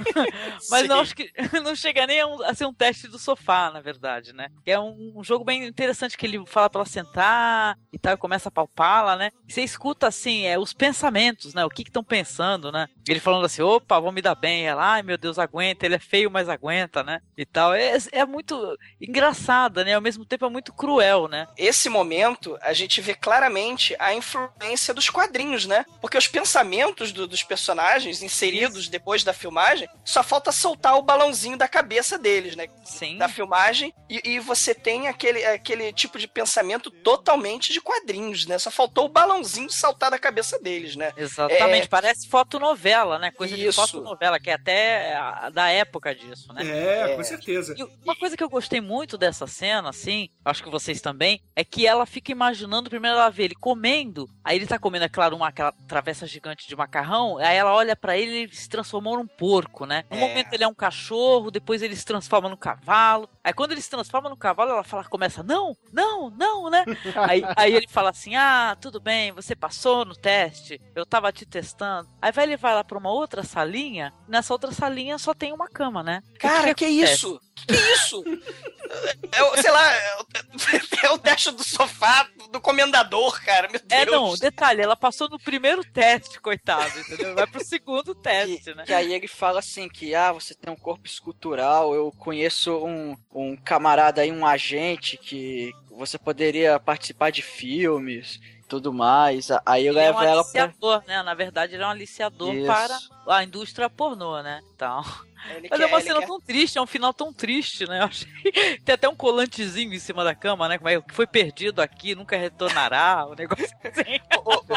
[LAUGHS] Mas não acho que [LAUGHS] não chega nem a, um, a, ser um teste do sofá, na verdade, né? É um, um, jogo bem interessante que ele fala pra ela sentar e tal, e começa a palpá-la, né? E você escuta assim, é, os pensamentos, né? O que estão pensando, né? Ele falando assim, opa, vou me dar bem. Ela, ai meu Deus, aguenta, ele é feio, mas aguenta, né? E tal. É, é muito engraçada, né? Ao mesmo tempo é muito cruel, né?
Esse momento, a gente vê claramente a influência dos quadrinhos, né? Porque os pensamentos do, dos personagens inseridos depois da filmagem só falta soltar o balãozinho da cabeça deles, né?
Sim.
Da filmagem. E, e, você tem aquele, aquele tipo de pensamento totalmente de quadrinhos, né? Só faltou o balãozinho saltar da cabeça deles, né?
Exatamente. É... Parece fotonovela, né? Coisa Isso. de fotonovela, que é até da época disso, né?
É, é. com certeza.
E uma coisa que eu gostei muito dessa cena, assim, acho que vocês também, é que ela fica imaginando, primeiro ela vê ele comendo, aí ele tá comendo, é claro, uma aquela travessa gigante de macarrão, aí ela olha para ele e ele se transformou num porco, né? No é. momento ele é um cachorro, depois ele se transforma no cavalo. Aí quando ele se transforma no cavalo, ela fala, começa, não, não, não, né? aí, aí ele fala assim: ah, tudo bem, você passou no teste, eu tava te testando. Aí vai levar ela pra uma outra salinha, nessa outra salinha só tem uma cama, né?
Cara, que, que, que é isso? Que isso? É, sei lá, é, [LAUGHS] é o teste do sofá do comendador, cara. Meu Deus.
É, não, detalhe, ela passou no primeiro teste, coitado, entendeu? Vai pro segundo teste,
que,
né?
Que aí ele fala assim que, ah, você tem um corpo escultural, eu conheço um, um camarada aí, um agente que você poderia participar de filmes tudo mais. Aí
ele
leva
é um
ela
pra... né? Na verdade, ele é um aliciador Isso. para a indústria pornô, né? Então.
Ele
Mas
quer,
é uma cena
quer...
tão triste, é um final tão triste, né? Eu achei... [LAUGHS] Tem até um colantezinho em cima da cama, né? Como é que foi perdido aqui, nunca retornará, o [LAUGHS] um negócio assim.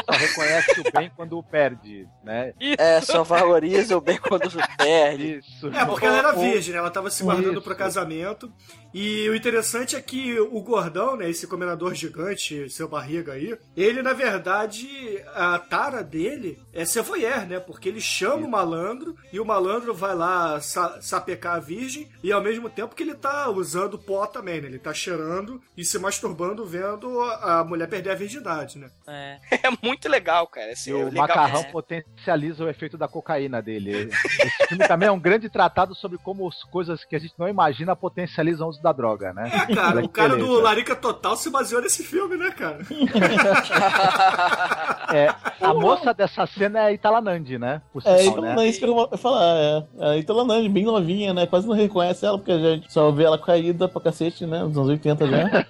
Só reconhece o bem quando o perde, né?
Isso. É, só valoriza o bem quando o perde.
Isso.
É, porque ela era virgem, né? Ela tava se guardando pro casamento. E o interessante é que o gordão, né? Esse comendador gigante, seu barriga aí, ele, na verdade, a tara dele é ser voyeur, né? Porque ele chama Isso. o malandro e o malandro vai lá sa sapecar a virgem e ao mesmo tempo que ele tá usando pó também, né? Ele tá cheirando e se masturbando vendo a mulher perder a virgindade, né?
É,
é muito legal, cara. Esse
e o
legal
macarrão é. potencializa o efeito da cocaína dele. [LAUGHS] Esse filme também é um grande tratado sobre como as coisas que a gente não imagina potencializam o uso da droga, né?
É, cara, o cara beleza. do Larica Total se baseou nesse filme, né, cara? [LAUGHS]
é, a moça dessa cena é a Italanandi, né?
Por é, sinal, né? é isso que eu ia falar, é. é a Bem novinha, né? Quase não reconhece ela, porque a gente só vê ela caída pra cacete, né? Nos anos 80 já. [LAUGHS]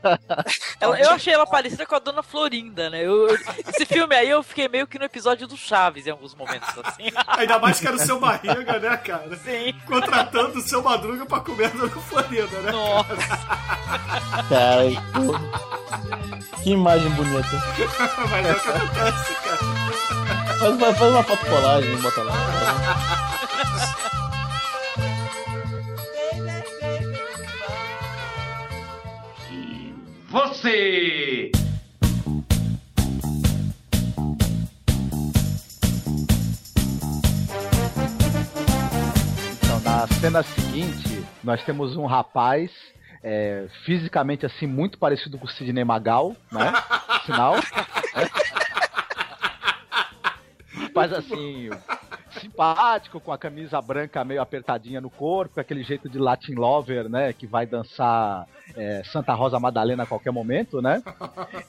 ela, eu achei ela parecida com a Dona Florinda, né? Eu, esse filme aí eu fiquei meio que no episódio do Chaves em alguns momentos, assim. [LAUGHS]
Ainda mais que era o seu barriga, né, cara?
Sim.
Contratando o seu madruga pra comer a Dona Florinda, né?
Nossa.
Cara, que imagem bonita. [LAUGHS]
Mas é o que acontece, cara.
Faz, faz uma foto colagem e bota lá.
Você!
Então, na cena seguinte, nós temos um rapaz é, fisicamente assim muito parecido com o Sidney Magal, né? Sinal. [LAUGHS] Faz assim, simpático, com a camisa branca meio apertadinha no corpo, aquele jeito de Latin Lover, né? Que vai dançar é, Santa Rosa Madalena a qualquer momento, né?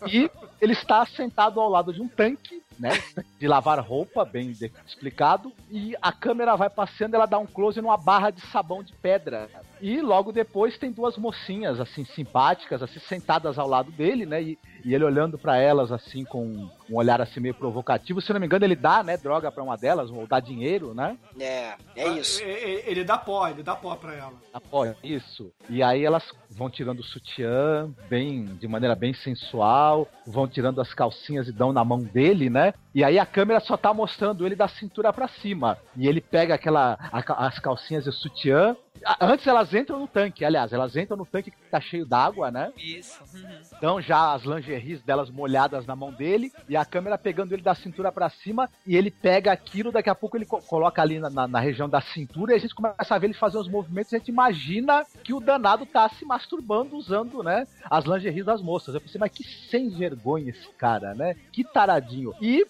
E ele está sentado ao lado de um tanque, né? De lavar roupa, bem explicado. E a câmera vai passeando, ela dá um close numa barra de sabão de pedra. E logo depois tem duas mocinhas, assim, simpáticas, assim, sentadas ao lado dele, né? E, e ele olhando para elas, assim, com um olhar assim meio provocativo. Se não me engano, ele dá, né, droga para uma delas, ou dá dinheiro, né?
É, é isso.
Ele dá pó, ele dá pó pra ela.
Dá pó, isso. E aí elas vão tirando o sutiã, bem, de maneira bem sensual, vão tirando as calcinhas e dão na mão dele, né? E aí a câmera só tá mostrando ele da cintura para cima. E ele pega aquela a, as calcinhas e o sutiã Antes elas entram no tanque, aliás, elas entram no tanque que tá cheio d'água, né?
Isso. Uhum.
Então já as lingeries delas molhadas na mão dele e a câmera pegando ele da cintura pra cima e ele pega aquilo, daqui a pouco ele co- coloca ali na, na- na região da cintura e a gente começa a ver ele fazer os movimentos e a gente imagina que o danado tá se masturbando usando, né, as lingeries das moças. Eu pensei, mas que sem vergonha esse cara, né? Que taradinho. E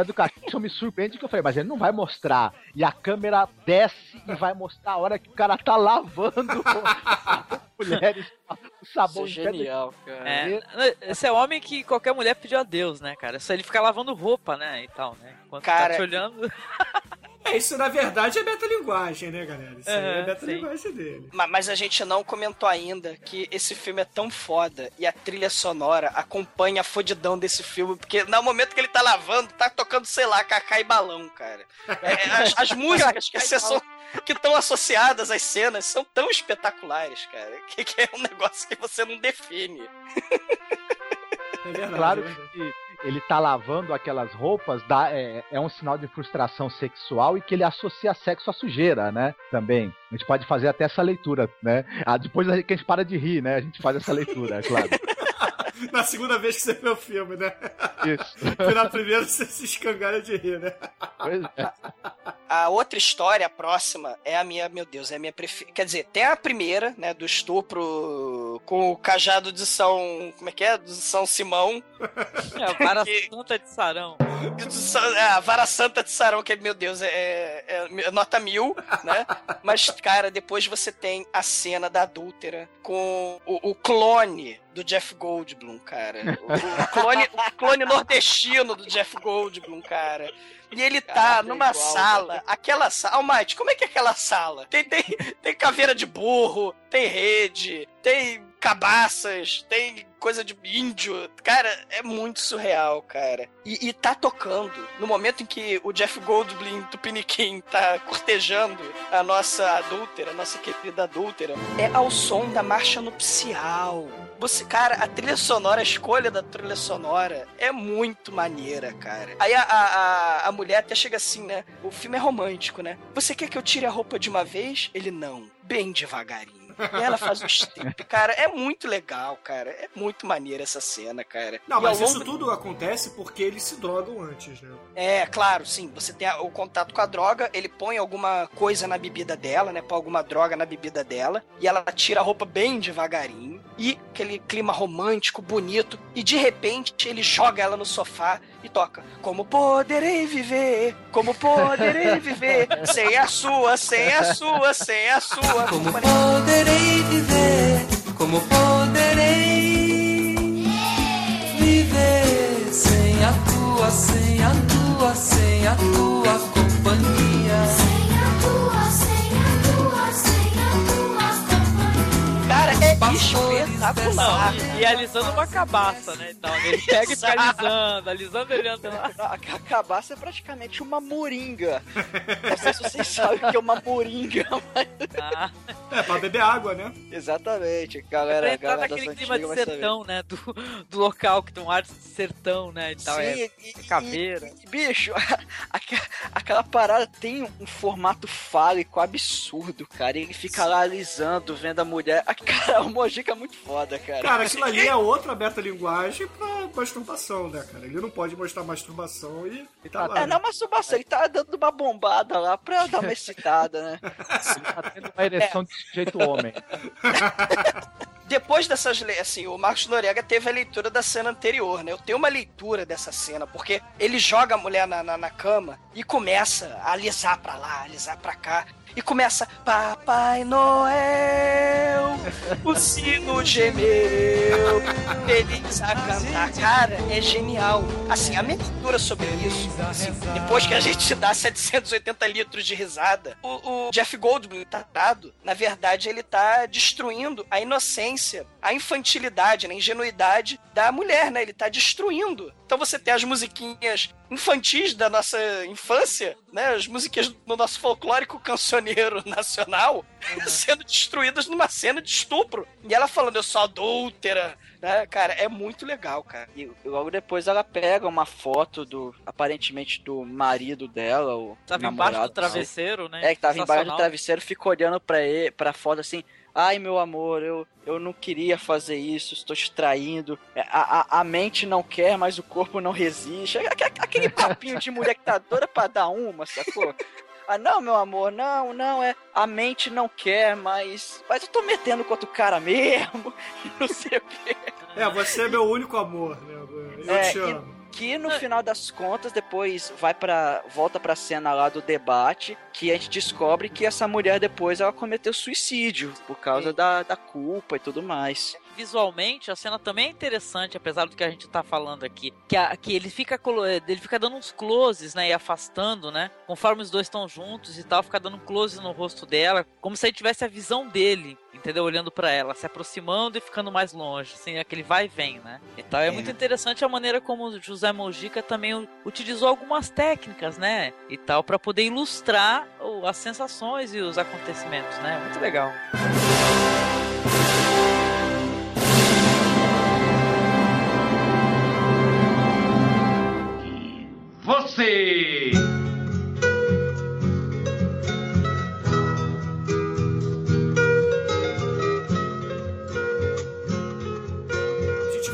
a do cachorro me surpreende que eu falei, mas ele não vai mostrar. E a câmera desce e vai mostrar a hora que o cara tá lavando [LAUGHS] mulheres o sabão
Isso é genial, cara.
É, esse é homem que qualquer mulher pediu a Deus, né, cara? Só ele fica lavando roupa, né, e tal, né? Enquanto
Cara,
tá te olhando. [LAUGHS]
É, isso na verdade é metalinguagem, né, galera? Isso aí é
Aham,
metalinguagem dele.
Ma- Mas a gente não comentou ainda que esse filme é tão foda e a trilha sonora acompanha a fodidão desse filme, porque no momento que ele tá lavando, tá tocando, sei lá, cacá e balão, cara. É, as, as [LAUGHS] músicas que são que estão associadas às cenas são tão espetaculares, cara, que, que é um negócio que você não define.
É verdade.
Claro
é
que ele tá lavando aquelas roupas, dá, é, é um sinal de frustração sexual e que ele associa sexo à sujeira, né? Também. A gente pode fazer até essa leitura, né? Ah, depois que a gente para de rir, né? A gente faz essa leitura, é claro. [LAUGHS] [LAUGHS]
Na segunda vez que você vê o filme, né?
Isso. [LAUGHS]
Porque na primeira você se escangalha de rir, né?
Pois é.
A outra história, a próxima, é a minha, meu Deus, é a minha preferida. Quer dizer, tem a primeira, né, do estupro com o cajado de São. Como é que é? De São Simão.
É, a vara santa de sarão.
É, a vara santa de Sarão, que, meu Deus, é, é- é nota mil, né? Mas, cara, depois você tem a cena da adúltera com o, o clone do Jeff Goldblum, cara. [LAUGHS] O, clone, o clone nordestino do Jeff Goldblum, cara. E ele tá
Caraca,
numa
igual,
sala, aquela sala. Almighty, como é que é aquela sala? Tem, tem, tem caveira de burro, tem rede, tem cabaças, tem coisa de índio. Cara, é muito surreal, cara. E, e tá tocando. No momento em que o Jeff Goldblum do Piniquim tá cortejando a nossa adúltera, a nossa querida adúltera, é ao som da marcha nupcial. Você, cara, a trilha sonora, a escolha da trilha sonora é muito maneira, cara. Aí a, a, a, a mulher até chega assim, né? O filme é romântico, né? Você quer que eu tire a roupa de uma vez? Ele não. Bem devagarinho. E ela faz um strip, cara. É muito legal, cara. É muito maneira essa cena, cara.
Não,
E
mas
ao
isso
longo-
tudo acontece porque eles se drogam antes, né?
É, claro, sim. Você tem o contato com a droga, ele põe alguma coisa na bebida dela, né? Põe alguma droga na bebida dela. E ela tira a roupa bem devagarinho. E aquele clima romântico, bonito. E de repente ele joga ela no sofá e toca. Como poderei viver? Como poderei [LAUGHS] viver? Sem a sua, sem a sua, sem a sua.
Como poderei viver? Como poderei viver sem a tua, sem a tua, sem a tua companhia?
Espetacular.
E alisando uma cabaça, né? Então, ele pega e fica alisando, alisando ele anda lá. [LAUGHS]
A, cabaça é praticamente uma moringa. Não sei se vocês sabem o que é uma moringa, [LAUGHS] mas...
Ah,
É, pra beber água, né?
Exatamente,
pra
galera.
entrar
galera
naquele clima de sertão, né? Do, do local que tem um ar de sertão, né? E tal.
Sim,
é,
e- e-
caveira.
e- bicho, [LAUGHS] aque- aquela parada tem um formato fálico absurdo, cara. e Ele fica lá alisando, vendo a mulher. Cara, o Mojica é muito foda, cara.
Cara, aquilo ali é [LAUGHS] outra metalinguagem pra masturbação, né, cara? Ele não pode mostrar masturbação e, e tá lá.
É, não, masturbação, ele tá dando uma bombada lá pra dar uma excitada, né?
Tá tendo uma ereção de jeito homem. [LAUGHS]
Depois dessas assim, o Marcos Noriega teve a leitura da cena anterior, né? Eu tenho uma leitura dessa cena, porque ele joga a mulher na, na, na cama e começa a alisar pra lá, alisar pra cá. E começa, Papai Noel, o sino gemeu, feliz a cantar. Cara, é genial. Assim, a minha leitura sobre isso, assim, depois que a gente dá 780 litros de risada, o, o Jeff Goldblum tá dado, na verdade, ele tá destruindo a inocência, a infantilidade, né, a ingenuidade da mulher, né? Ele tá destruindo. Então você tem as musiquinhas infantis da nossa infância, né? As musiquinhas do nosso folclórico cancioneiro [LAUGHS] nacional sendo destruídas numa cena de estupro. E ela falando, eu sou adúltera. Né? Cara, é muito legal, cara.
E logo depois ela pega uma foto do, aparentemente, do marido dela, o
Tava
namorado.
embaixo do travesseiro, né?
É, que tava embaixo do travesseiro, fica olhando pra, ele, pra foto assim. Ai, meu amor, eu, eu não queria fazer isso, estou te traindo. É, A, a, a mente não quer, mas o corpo não resiste. Aque- aque- Aquele papinho de mulher que tá doida pra dar uma, sacou? Ah, não, meu amor, não, não, é. A mente não quer, mas. Mas eu tô metendo com outro cara mesmo. [LAUGHS] Não sei o quê.
É, você é meu único amor, né? Eu
É,
te
e-
amo.
Que no final das contas, depois vai para volta pra cena lá do debate, que a gente descobre que essa mulher depois ela cometeu suicídio por causa da, da culpa e tudo mais.
Visualmente, a cena também é interessante, apesar do que a gente tá falando aqui. Que, a- que ele fica ele fica dando uns closes, né? E afastando, né? Conforme os dois estão juntos e tal, fica dando close no rosto dela, como se ele tivesse a visão dele, entendeu? Olhando pra ela, se aproximando e ficando mais longe, assim, aquele vai e vem, né? Então é,
É.
muito interessante a maneira como o José Mojica também utilizou algumas técnicas, né? E tal, pra poder ilustrar as sensações e os acontecimentos, né? Muito legal.
Você!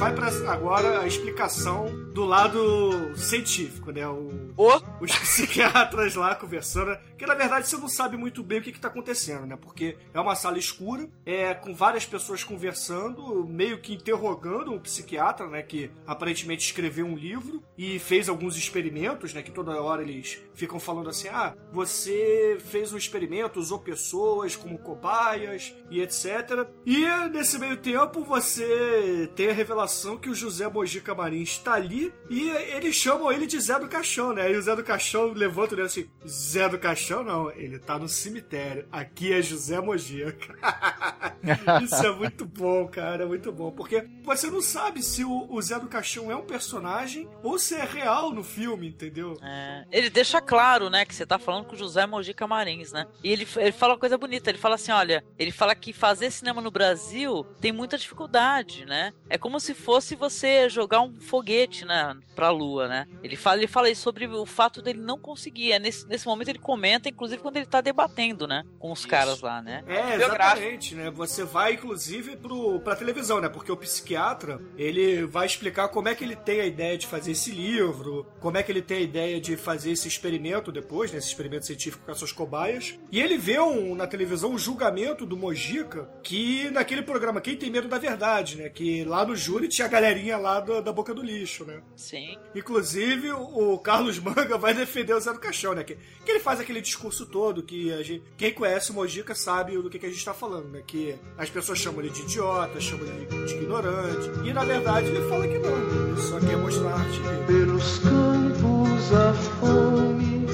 Vai pra agora a explicação do lado científico, né? O, Os [LAUGHS] psiquiatras lá conversando. Que na verdade você não sabe muito bem o que, que tá acontecendo, né? Porque é uma sala escura, é com várias pessoas conversando, meio que interrogando um psiquiatra, né? Que aparentemente escreveu um livro e fez alguns experimentos, né? Que toda hora eles ficam falando assim: ah, você fez um experimento, usou pessoas como cobaias e etc. E nesse meio tempo você tem a revelação que o José Mojica Marins está ali e eles chamam ele de Zé do Caixão, né? E o Zé do Caixão levanta e assim: Zé do Caixão não, ele tá no cemitério. Aqui é José Mojica. [LAUGHS] Isso é muito bom, cara, é muito bom. Porque você não sabe se o, o Zé do Caixão é um personagem ou se é real no filme, entendeu?
É, ele deixa claro, né, que você tá falando com o José Mojica Marins, né? E ele, ele fala uma coisa bonita, ele fala assim, olha, ele fala que fazer cinema no Brasil tem muita dificuldade, né? É como se fosse você jogar um foguete, né, pra lua, né? Ele fala, ele fala aí sobre o fato dele não conseguir. É nesse, nesse momento ele comenta, inclusive, quando ele tá debatendo, né, com os caras lá, né?
É, exatamente, né? Você vai, inclusive, pro, pra televisão, né? Porque o psiquiatra, ele vai explicar como é que ele tem a ideia de fazer esse livro, como é que ele tem a ideia de fazer esse experimento depois, né? Esse experimento científico com as suas cobaias. E ele vê um, na televisão um julgamento do Mojica, que naquele programa Quem Tem Medo da Verdade, né? Que lá no júri tinha a galerinha lá da, da boca do lixo, né?
Sim.
Inclusive, o Carlos Manga vai defender o Zé do Caixão, né? Que, que ele faz aquele discurso todo que a gente, quem conhece o Mojica sabe do que, que a gente tá falando, né? Que as pessoas chamam ele de idiota, chamam ele de ignorante. E na verdade ele fala que não, ele só quer mostrar a arte dele.
Pelos campos a fome,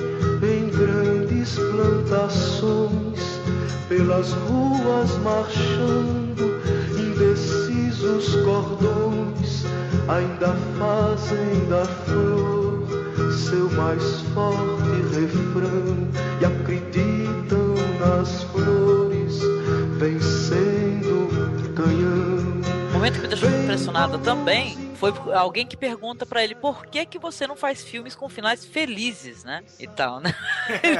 em grandes plantações, pelas ruas marchando, indecisos cordões, ainda fazem da flor seu mais forte refrão e acreditam nas flores vencendo canhão.
O momento que me deixou impressionada também foi alguém que pergunta pra ele por que que você não faz filmes com finais felizes, né? E tal, né?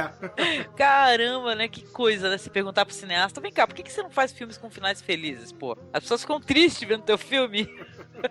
[LAUGHS] Caramba, né? Que coisa, né? Se perguntar pro cineasta, vem cá, por que, que você não faz filmes com finais felizes, pô? As pessoas ficam tristes vendo teu filme.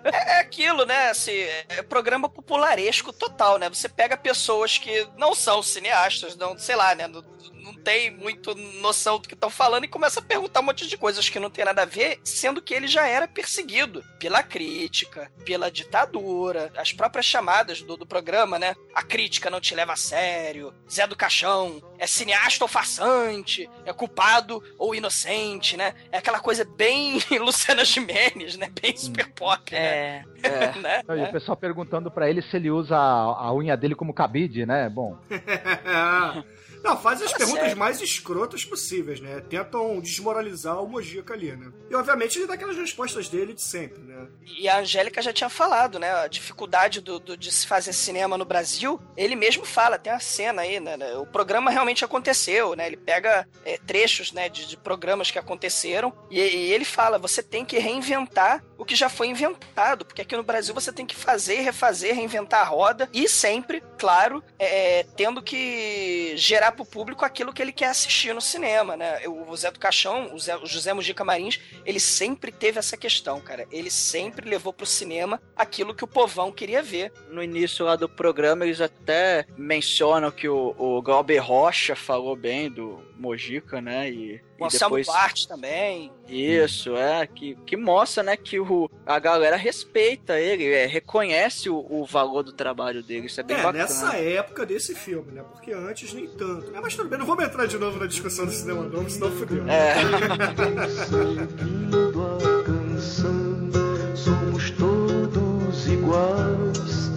É, é aquilo, né? Assim, é programa popularesco total, né? Você pega pessoas que não são cineastas, não, sei lá, né? Não, não tem muito noção do que estão falando e começa a perguntar um monte de coisas que não tem nada a ver, sendo que ele já era perseguido pela crítica, pela ditadura, as próprias chamadas do, do programa, né? A crítica não te leva a sério, Zé do Caixão, é cineasta ou farsante, é culpado ou inocente, né? É aquela coisa bem [LAUGHS] Luciana Gimenez, né? Bem super pop, [LAUGHS]
É.
né? né?
E o pessoal perguntando pra ele se ele usa a, a unha dele como cabide, né? Bom. [LAUGHS]
Não, faz as
Fala
perguntas
sério.
mais escrotas possíveis, né? Tentam desmoralizar o Mojica ali, né? E obviamente ele dá aquelas respostas dele de sempre, né?
E a Angélica já tinha falado, né? A dificuldade do, do- de se fazer cinema no Brasil. Ele mesmo fala, tem uma cena aí, né? O programa realmente aconteceu, né? Ele pega é, trechos, né, de, de programas que aconteceram e, e ele fala: você tem que reinventar o que já foi inventado, porque aqui no Brasil você tem que fazer, refazer, reinventar a roda e sempre, claro, é, tendo que gerar pro público aquilo que ele quer assistir no cinema, né? O Zé do Caixão, o, Zé- o José Mujica Marins, ele sempre teve essa questão, cara. Ele sempre levou pro cinema aquilo que o povão queria ver.
No início lá do programa, eles até mencionam que o, o Glauber Rocha falou bem do Mojica, né? E,
O
e
Anselmo
depois...
Bart também.
Isso, é, que, que mostra, né, que o, a galera respeita ele, é, reconhece o, o valor do trabalho dele, isso é bem
é,
bacana.
nessa época desse filme, né? Porque antes nem tanto. É, mas tudo bem, não vamos entrar de novo na discussão do cinema novo, senão fudeu.
É. [LAUGHS]
Seguindo a canção, somos todos iguais,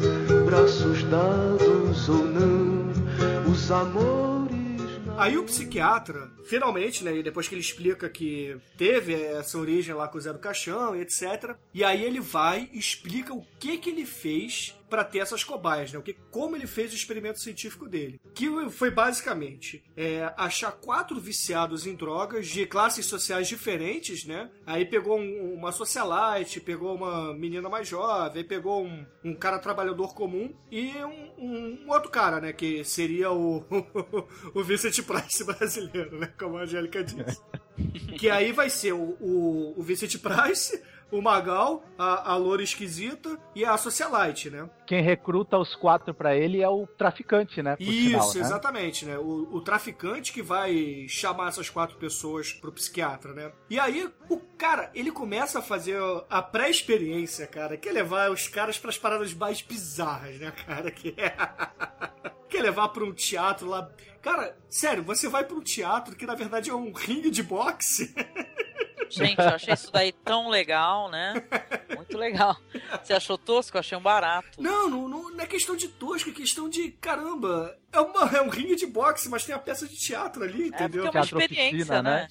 braços dados ou não, os amores.
Aí o psiquiatra, finalmente, né, depois que ele explica que teve essa origem lá com o Zé do Caixão e etc, e aí ele vai e explica o que que ele fez pra ter essas cobaias, né? O que, como ele fez o experimento científico dele. Que foi basicamente é, achar quatro viciados em drogas de classes sociais diferentes, né? Aí pegou um- uma socialite, pegou uma menina mais jovem, pegou um, um cara trabalhador comum e um, um outro cara, né? Que seria o, [LAUGHS] o Vincent Price brasileiro, né? Como a Angélica disse. [LAUGHS] Que aí vai ser o, o, o Vincent Price, o Magal, a, a Loura Esquisita e a Socialite, né?
Quem recruta os quatro pra ele é o traficante, né?
Isso,
sinal, né?
exatamente, né? O, o traficante que vai chamar essas quatro pessoas pro psiquiatra, né? E aí, o cara, ele começa a fazer a pré-experiência, cara, que é levar os caras pras paradas mais bizarras, né, cara? [LAUGHS] Que é. Que é levar pra um teatro lá. Cara, sério, você vai pra um teatro que na verdade é um ringue de boxe. [LAUGHS]
Gente, eu achei isso daí tão legal, né? [LAUGHS] Muito legal. Você achou tosco? Eu achei um barato.
Não, não, não, não é questão de tosco, é questão de caramba. É, uma, é um ringue de boxe, mas tem a peça de teatro ali, entendeu?
porque é uma experiência, né?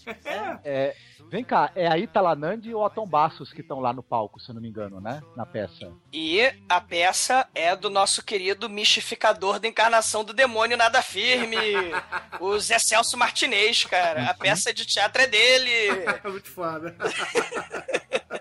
É, vem cá, é a Itala Nandi e o Otton Bassos que estão lá no palco, se eu não me engano, né? Na peça.
E a peça é do nosso querido mistificador da encarnação do demônio nada firme, [LAUGHS] o Zé Celso Martinez, cara. A peça de teatro é dele. [LAUGHS]
Muito foda. [LAUGHS]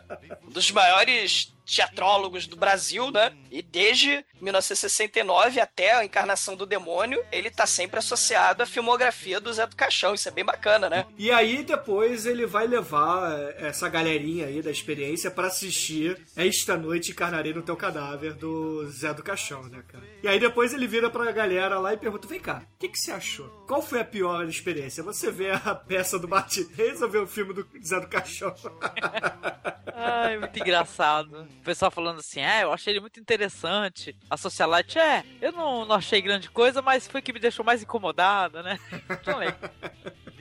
Dos maiores teatrólogos do Brasil, né? E desde 1969 até a encarnação do demônio, ele tá sempre associado à filmografia do Zé do Caixão. Isso é bem bacana, né?
E aí depois ele vai levar eh, essa galerinha aí da experiência pra assistir Esta Noite Encarnarei no Teu Cadáver do Zé do Caixão, né, cara? E aí depois ele vira pra galera lá e pergunta: Vem cá, o que, que você achou? Qual foi a pior experiência? Você vê a peça do Martinez ou vê o filme do Zé do Caixão? [LAUGHS]
Ai, muito engraçado. O pessoal falando assim, é, eu achei ele muito interessante. A socialite, é, eu não, não achei grande coisa, mas foi que me deixou mais incomodada, né? [LAUGHS] Legal.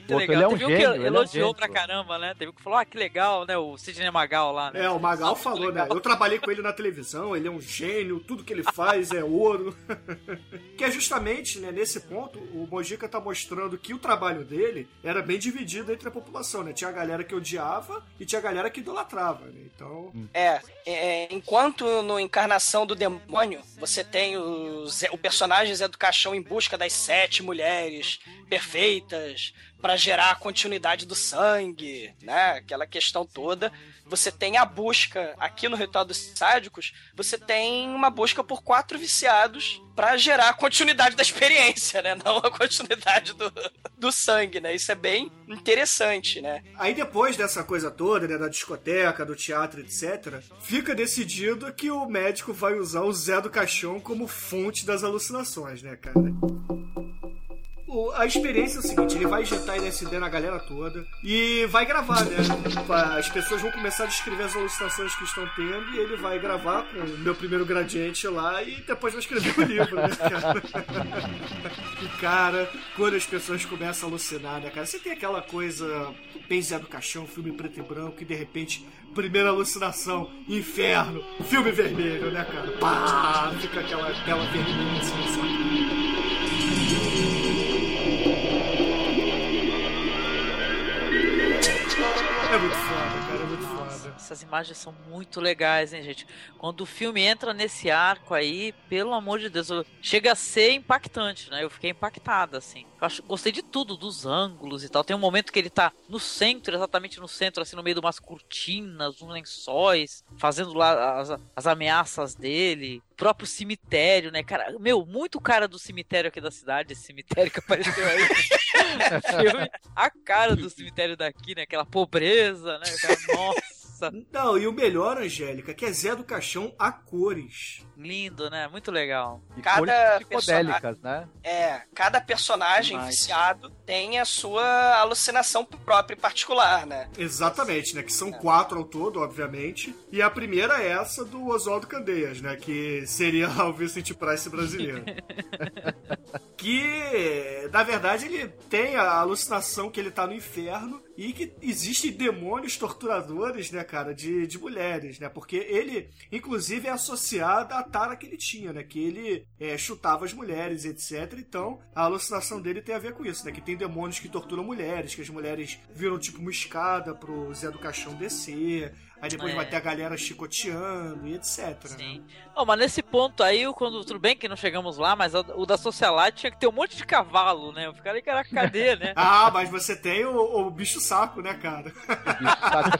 Muito
Pô,
legal.
ele é um
Teve um
gênio,
que
ele é um
elogiou pra caramba, né? Teve um que falou, ah, que legal, né? O Sidney Magal lá, né?
É, o Magal falou, né? Eu trabalhei com ele na televisão, ele é um gênio, tudo que ele faz é ouro. [LAUGHS] que é justamente, né, nesse ponto, o Mojica tá mostrando que o trabalho dele era bem dividido entre a população, né? Tinha a galera que odiava e tinha a galera que idolatrava, né? Então.
É, é, enquanto no Encarnação do Demônio, você tem o, Zé- o personagem Zé do Caixão em busca das sete mulheres perfeitas para gerar a continuidade do sangue, né? Aquela questão toda. Você tem a busca aqui no Ritual dos Sádicos, você tem uma busca por quatro viciados para gerar a continuidade da experiência, né? [LAUGHS] Não a continuidade do, do sangue, né? Isso é bem interessante, né?
Aí depois dessa coisa toda, né, da discoteca, do teatro, etc., fica decidido que o médico vai usar o Zé do Caixão como fonte das alucinações, né, cara? A experiência é o seguinte, ele vai injetar LSD na galera toda e vai gravar, né? As pessoas vão começar a descrever as alucinações que estão tendo e ele vai gravar com o meu primeiro gradiente lá e depois vai escrever o livro, né, cara? [LAUGHS] Cara, quando as pessoas começam a alucinar, né, cara? Você tem aquela coisa bem Zé do Caixão, filme preto e branco, e de repente, primeira alucinação, inferno, filme vermelho, né, cara? Pá, fica aquela tela vermelha assim, sabe? everything.
Imagens são muito legais, hein, gente? Quando o filme entra nesse arco aí, pelo amor de Deus, eu- chega a ser impactante, né? Eu fiquei impactada, assim. Eu acho, gostei de tudo, dos ângulos e tal. Tem um momento que ele tá no centro, exatamente no centro, assim, no meio de umas cortinas, uns lençóis, fazendo lá as, as ameaças dele. O próprio cemitério, né, cara? Meu, muito cara do cemitério aqui da cidade, esse cemitério que apareceu aí. filme. [LAUGHS] [LAUGHS] A cara do cemitério daqui, né? Aquela pobreza, né? Cara, nossa.
Não, e o melhor, Angélica, que é Zé do Caixão a cores.
Lindo, né? Muito legal.
E
Cada
cores psicodélicas, né?
É, cada personagem
Demais.
viciado tem a sua alucinação própria e particular, né?
Exatamente, né? Que são quatro ao todo, obviamente. E a primeira é essa do Oswaldo Candeias, né? Que seria o Vicente Price brasileiro. [LAUGHS] que, na verdade, ele tem a alucinação que ele tá no inferno e que existem demônios torturadores, né, cara, de, de mulheres, né? Porque ele, inclusive, é associado à tara que ele tinha, né? Que ele é, chutava as mulheres, etc. Então, a alucinação dele tem a ver com isso, né? Que tem demônios que torturam mulheres, que as mulheres viram tipo uma escada pro Zé do Caixão descer. Aí depois
É.
vai ter a galera chicoteando e etc. né?
Sim. Oh, mas nesse ponto aí, o- quando tudo bem que não chegamos lá, mas o, o da Socialite tinha que ter um monte de cavalo, né? Eu ficaria que era cadê, né?
Ah, mas você tem o, o bicho saco, né, cara?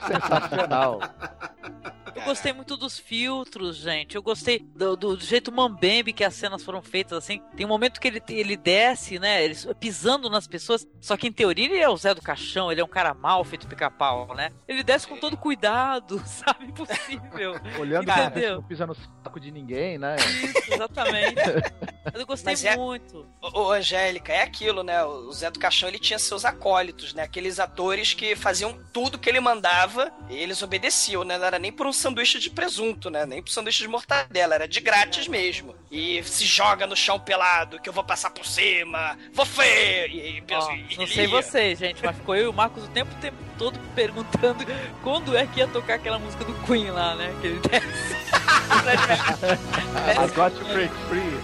sensacional. [LAUGHS]
Eu gostei muito dos filtros, gente. Eu gostei do, do- do jeito mambembe que as cenas foram feitas, assim. Tem um momento que ele, ele desce, né? Ele pisando nas pessoas. Só que em teoria ele é o Zé do Caixão, ele é um cara mal feito pica-pau, né? Ele desce com todo cuidado, [LAUGHS] sabe? Impossível.
Olhando pra
Entendeu?
não pisa no saco de ninguém, né?
Isso, exatamente. [LAUGHS] Mas eu gostei
Mas é-
muito.
Ô, ô, Angélica, é aquilo, né? O Zé do Caixão ele tinha seus acólitos, né? Aqueles atores que faziam tudo que ele mandava e eles obedeciam, né? Não era nem por um sanduíche de presunto, né? Nem por sanduíche de mortadela, era de grátis mesmo. E se joga no chão pelado, que eu vou passar por cima, vou feio! E, e,
Ó,
e
não sei vocês, gente, mas ficou eu e o Marcos o tempo, tempo todo perguntando [LAUGHS] quando é que ia tocar aquela música do Queen lá, né? Que ele [LAUGHS] desce.
I got to break free.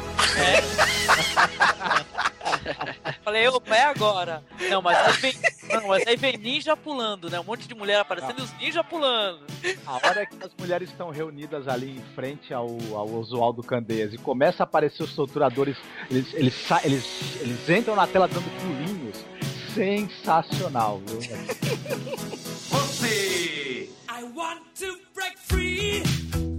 [LAUGHS]
Falei, opa, é agora. Não, mas aí vem, não, mas aí vem ninja pulando, né? Um monte de mulher aparecendo e os ninja pulando.
A hora que as mulheres estão reunidas ali em frente ao, ao Oswaldo Candeias e começa a aparecer os torturadores, eles, eles, eles, eles entram na tela dando pulinhos. Sensacional, viu?
Você!
I want to break free.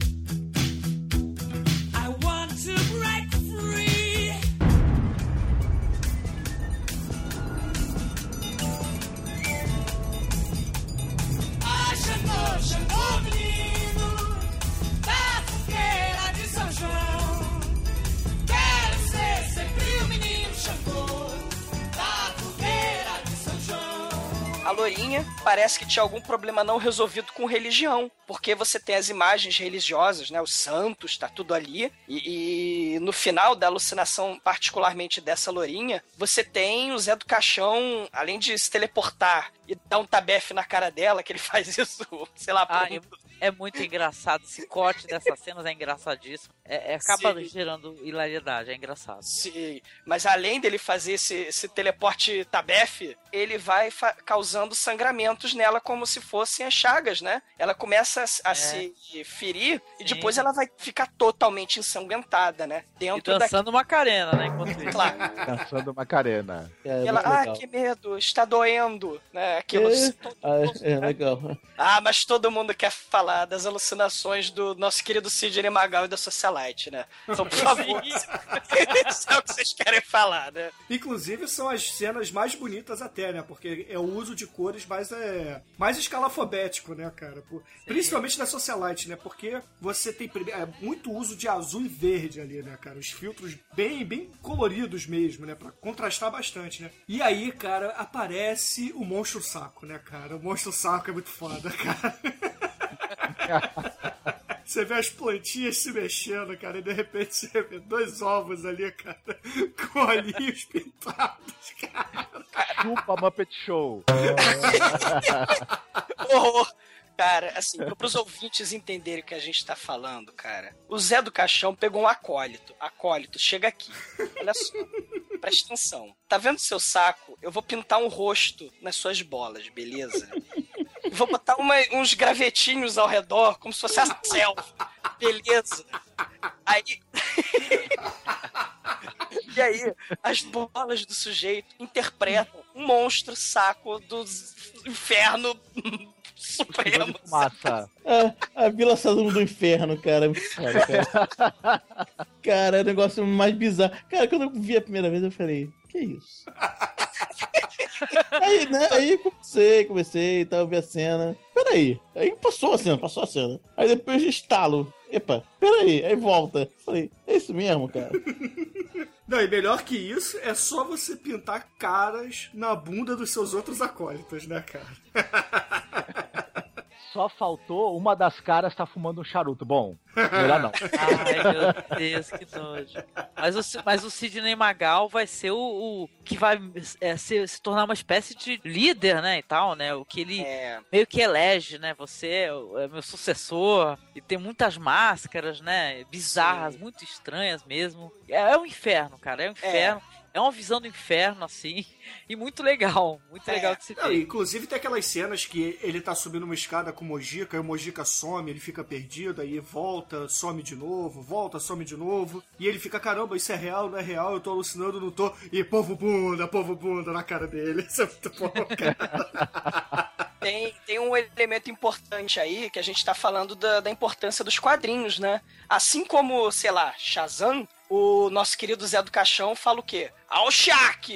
Xangô, Xangô, menino, da fogueira de São João.
A Lourinha parece que tinha algum problema não resolvido com religião, porque você tem as imagens religiosas, né? Os santos, tá tudo ali. E, e no final da alucinação, particularmente dessa Lourinha, você tem o Zé do Caixão, além de se teleportar e dar um tabefe na cara dela, que ele [LAUGHS] faz isso, sei lá, por
Ah, é, é muito engraçado. Esse corte dessas cenas é engraçadíssimo. É, é- acaba
Sim.
gerando hilariedade, é engraçado.
Sim, mas além dele fazer esse, esse teleporte tabefe, ele vai causando sangramentos nela como se fossem as chagas, né? Ela começa a, a se ferir e
Sim.
depois ela vai ficar totalmente ensanguentada, né?
E
Dentro da...
dançando Macarena, né? Enquanto [LAUGHS] isso.
Claro.
Dançando Macarena.
É,
E ela, ah, que medo, está doendo, né? Aquilo.
É, ah, é, legal.
Ah, mas todo mundo quer falar das alucinações do nosso querido Sidney Magal e da Socialite, né? Então, por favor, isso é o que vocês querem falar, né?
Inclusive, são as cenas mais bonitas até, né? Porque é o uso de cores mais, é, mais escalafobético, né, cara? Por- principalmente na Socialite, né? Porque você tem é, muito uso de azul e verde ali, né, cara? Os filtros bem, bem coloridos mesmo, né? Pra contrastar bastante, né? E aí, cara, aparece o monstro saco, né, cara? O monstro saco é muito foda, cara. [LAUGHS] Você vê as plantinhas se mexendo, cara, e de repente você vê dois ovos ali, cara, com olhinhos pintados, cara.
Chupa Muppet Show. [LAUGHS]
horror. Cara, assim, para os ouvintes entenderem o que a gente tá falando, cara. O Zé do Caixão pegou um acólito. Acólito, chega aqui. Olha só. Presta atenção. Tá vendo seu saco? Eu vou pintar um rosto nas suas bolas, beleza? Vou botar uma- uns gravetinhos ao redor, como se fosse a selfie. Beleza. Aí. [LAUGHS] e aí, as bolas do sujeito interpretam um monstro saco do inferno supremo.
Massa.
A, a Vila Sazum do Inferno, cara. Cara, cara. [LAUGHS] Cara, é o negócio mais bizarro. Cara, quando eu vi a primeira vez, eu falei, que isso? Aí, né, aí comecei, comecei e tal, vi a cena. Peraí. Aí passou a cena, passou a cena. Aí depois de estalo. Epa, peraí. Aí volta. Falei, é isso mesmo, cara. [LAUGHS]
Não, e melhor que isso, é só você pintar caras na bunda dos seus outros acólitos, né, cara? [LAUGHS]
Só faltou uma das caras tá fumando um charuto. Bom, melhor não. [LAUGHS]
Ai, meu Deus, que nojo. Mas o, mas o Sidney Magal vai ser o, o que vai é, se, se tornar uma espécie de líder, né, e tal, né? O que ele meio que elege, né? Você é, o- é meu sucessor. E tem muitas máscaras, né? Bizarras, muito estranhas mesmo. É, é um inferno, cara. É um inferno. É. uma visão do inferno, assim. [LAUGHS] E muito legal. Muito legal de se
Não,
ver.
inclusive tem aquelas cenas que ele tá subindo uma escada com o Mojica, aí o Mojica some, ele fica perdido, aí volta, some de novo, volta, some de novo, e ele fica, caramba, isso é real, não é real, eu tô alucinando, não tô, e povo bunda, povo bunda na cara dele, [LAUGHS] isso é muito bom, cara. [LAUGHS]
Tem, tem um elemento importante aí que a gente tá falando da, da importância dos quadrinhos, né? Assim como, sei lá, Shazam, o nosso querido Zé do Caixão fala o quê? Ao Shaq!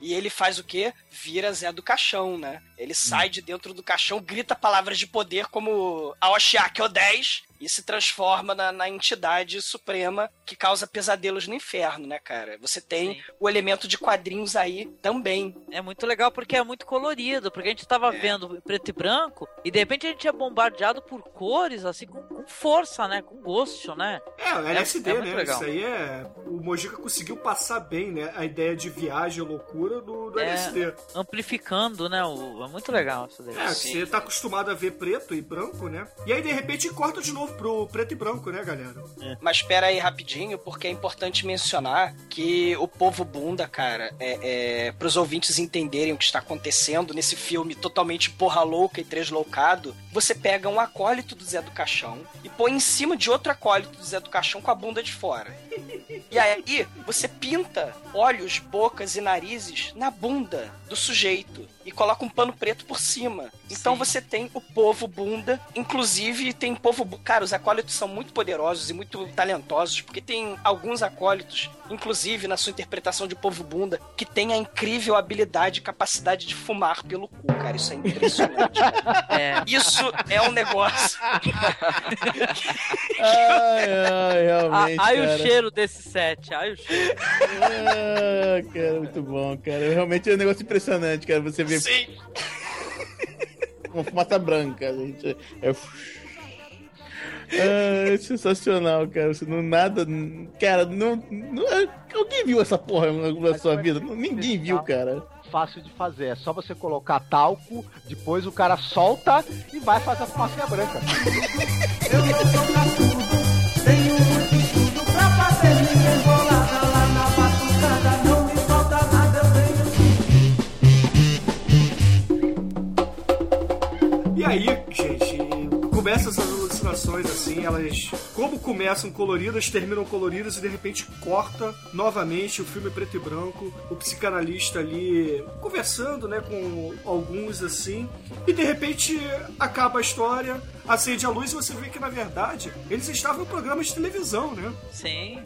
E ele faz o quê? Vira Zé do Caixão, né? Ele sai de dentro do caixão, grita palavras de poder como Ao Shaq o 10 e se transforma na, na entidade suprema que causa pesadelos no inferno, né, cara? Você tem o elemento de quadrinhos aí também.
É muito legal porque é muito colorido, porque a gente tava vendo preto e branco e de repente a gente é bombardeado por cores, assim, com, com força, né? Com gosto, né?
É, o LSD,
é muito
né?
legal.
Isso aí é. O Mojica conseguiu passar bem, né? A ideia de viagem e loucura do, do
É,
LSD.
amplificando, né? O, é muito legal isso daí.
É, você tá acostumado a ver preto e branco, né? E aí, de repente, corta de novo pro preto e branco, né, galera?
Mas espera aí rapidinho, porque é importante mencionar que o povo bunda, cara, é, é, pros ouvintes entenderem o que está acontecendo nesse filme totalmente porra louca e tresloucado, você pega um acólito do Zé do Caixão e põe em cima de outro acólito do Zé do Caixão com a bunda de fora. E aí, você pinta olhos, bocas e narizes na bunda do sujeito e coloca um pano preto por cima. Então você tem o povo bunda, inclusive tem povo. Cara, os acólitos são muito poderosos e muito talentosos, porque tem alguns acólitos, inclusive na sua interpretação de povo bunda, que tem a incrível habilidade e capacidade de fumar pelo cu, cara. Isso é impressionante. cara. [LAUGHS] Isso é um negócio. [LAUGHS]
Ai, ai, realmente.
Ai
cara.
o cheiro desse set, ai o cheiro.
Ah, cara, muito bom, cara. Realmente é um negócio impressionante, cara. Você vê.
Sim.
Uma [LAUGHS] fumaça branca. Gente. É... Ah, é sensacional, cara. Você não nada. Cara, não, não. Alguém viu essa porra na sua vida? Ninguém viu, cara.
Fácil de fazer, é só você colocar talco, depois o cara solta e vai fazer a fumacinha branca. [LAUGHS]
Eu não sou caçudo, tenho
E aí, gente, começam essas alucinações assim, elas como começam coloridas, terminam coloridas e de repente corta novamente o filme preto e branco, o psicanalista ali conversando, né, com alguns assim, e de repente acaba a história, acende a luz e você vê que na verdade eles estavam em programa de televisão, né?
Sim.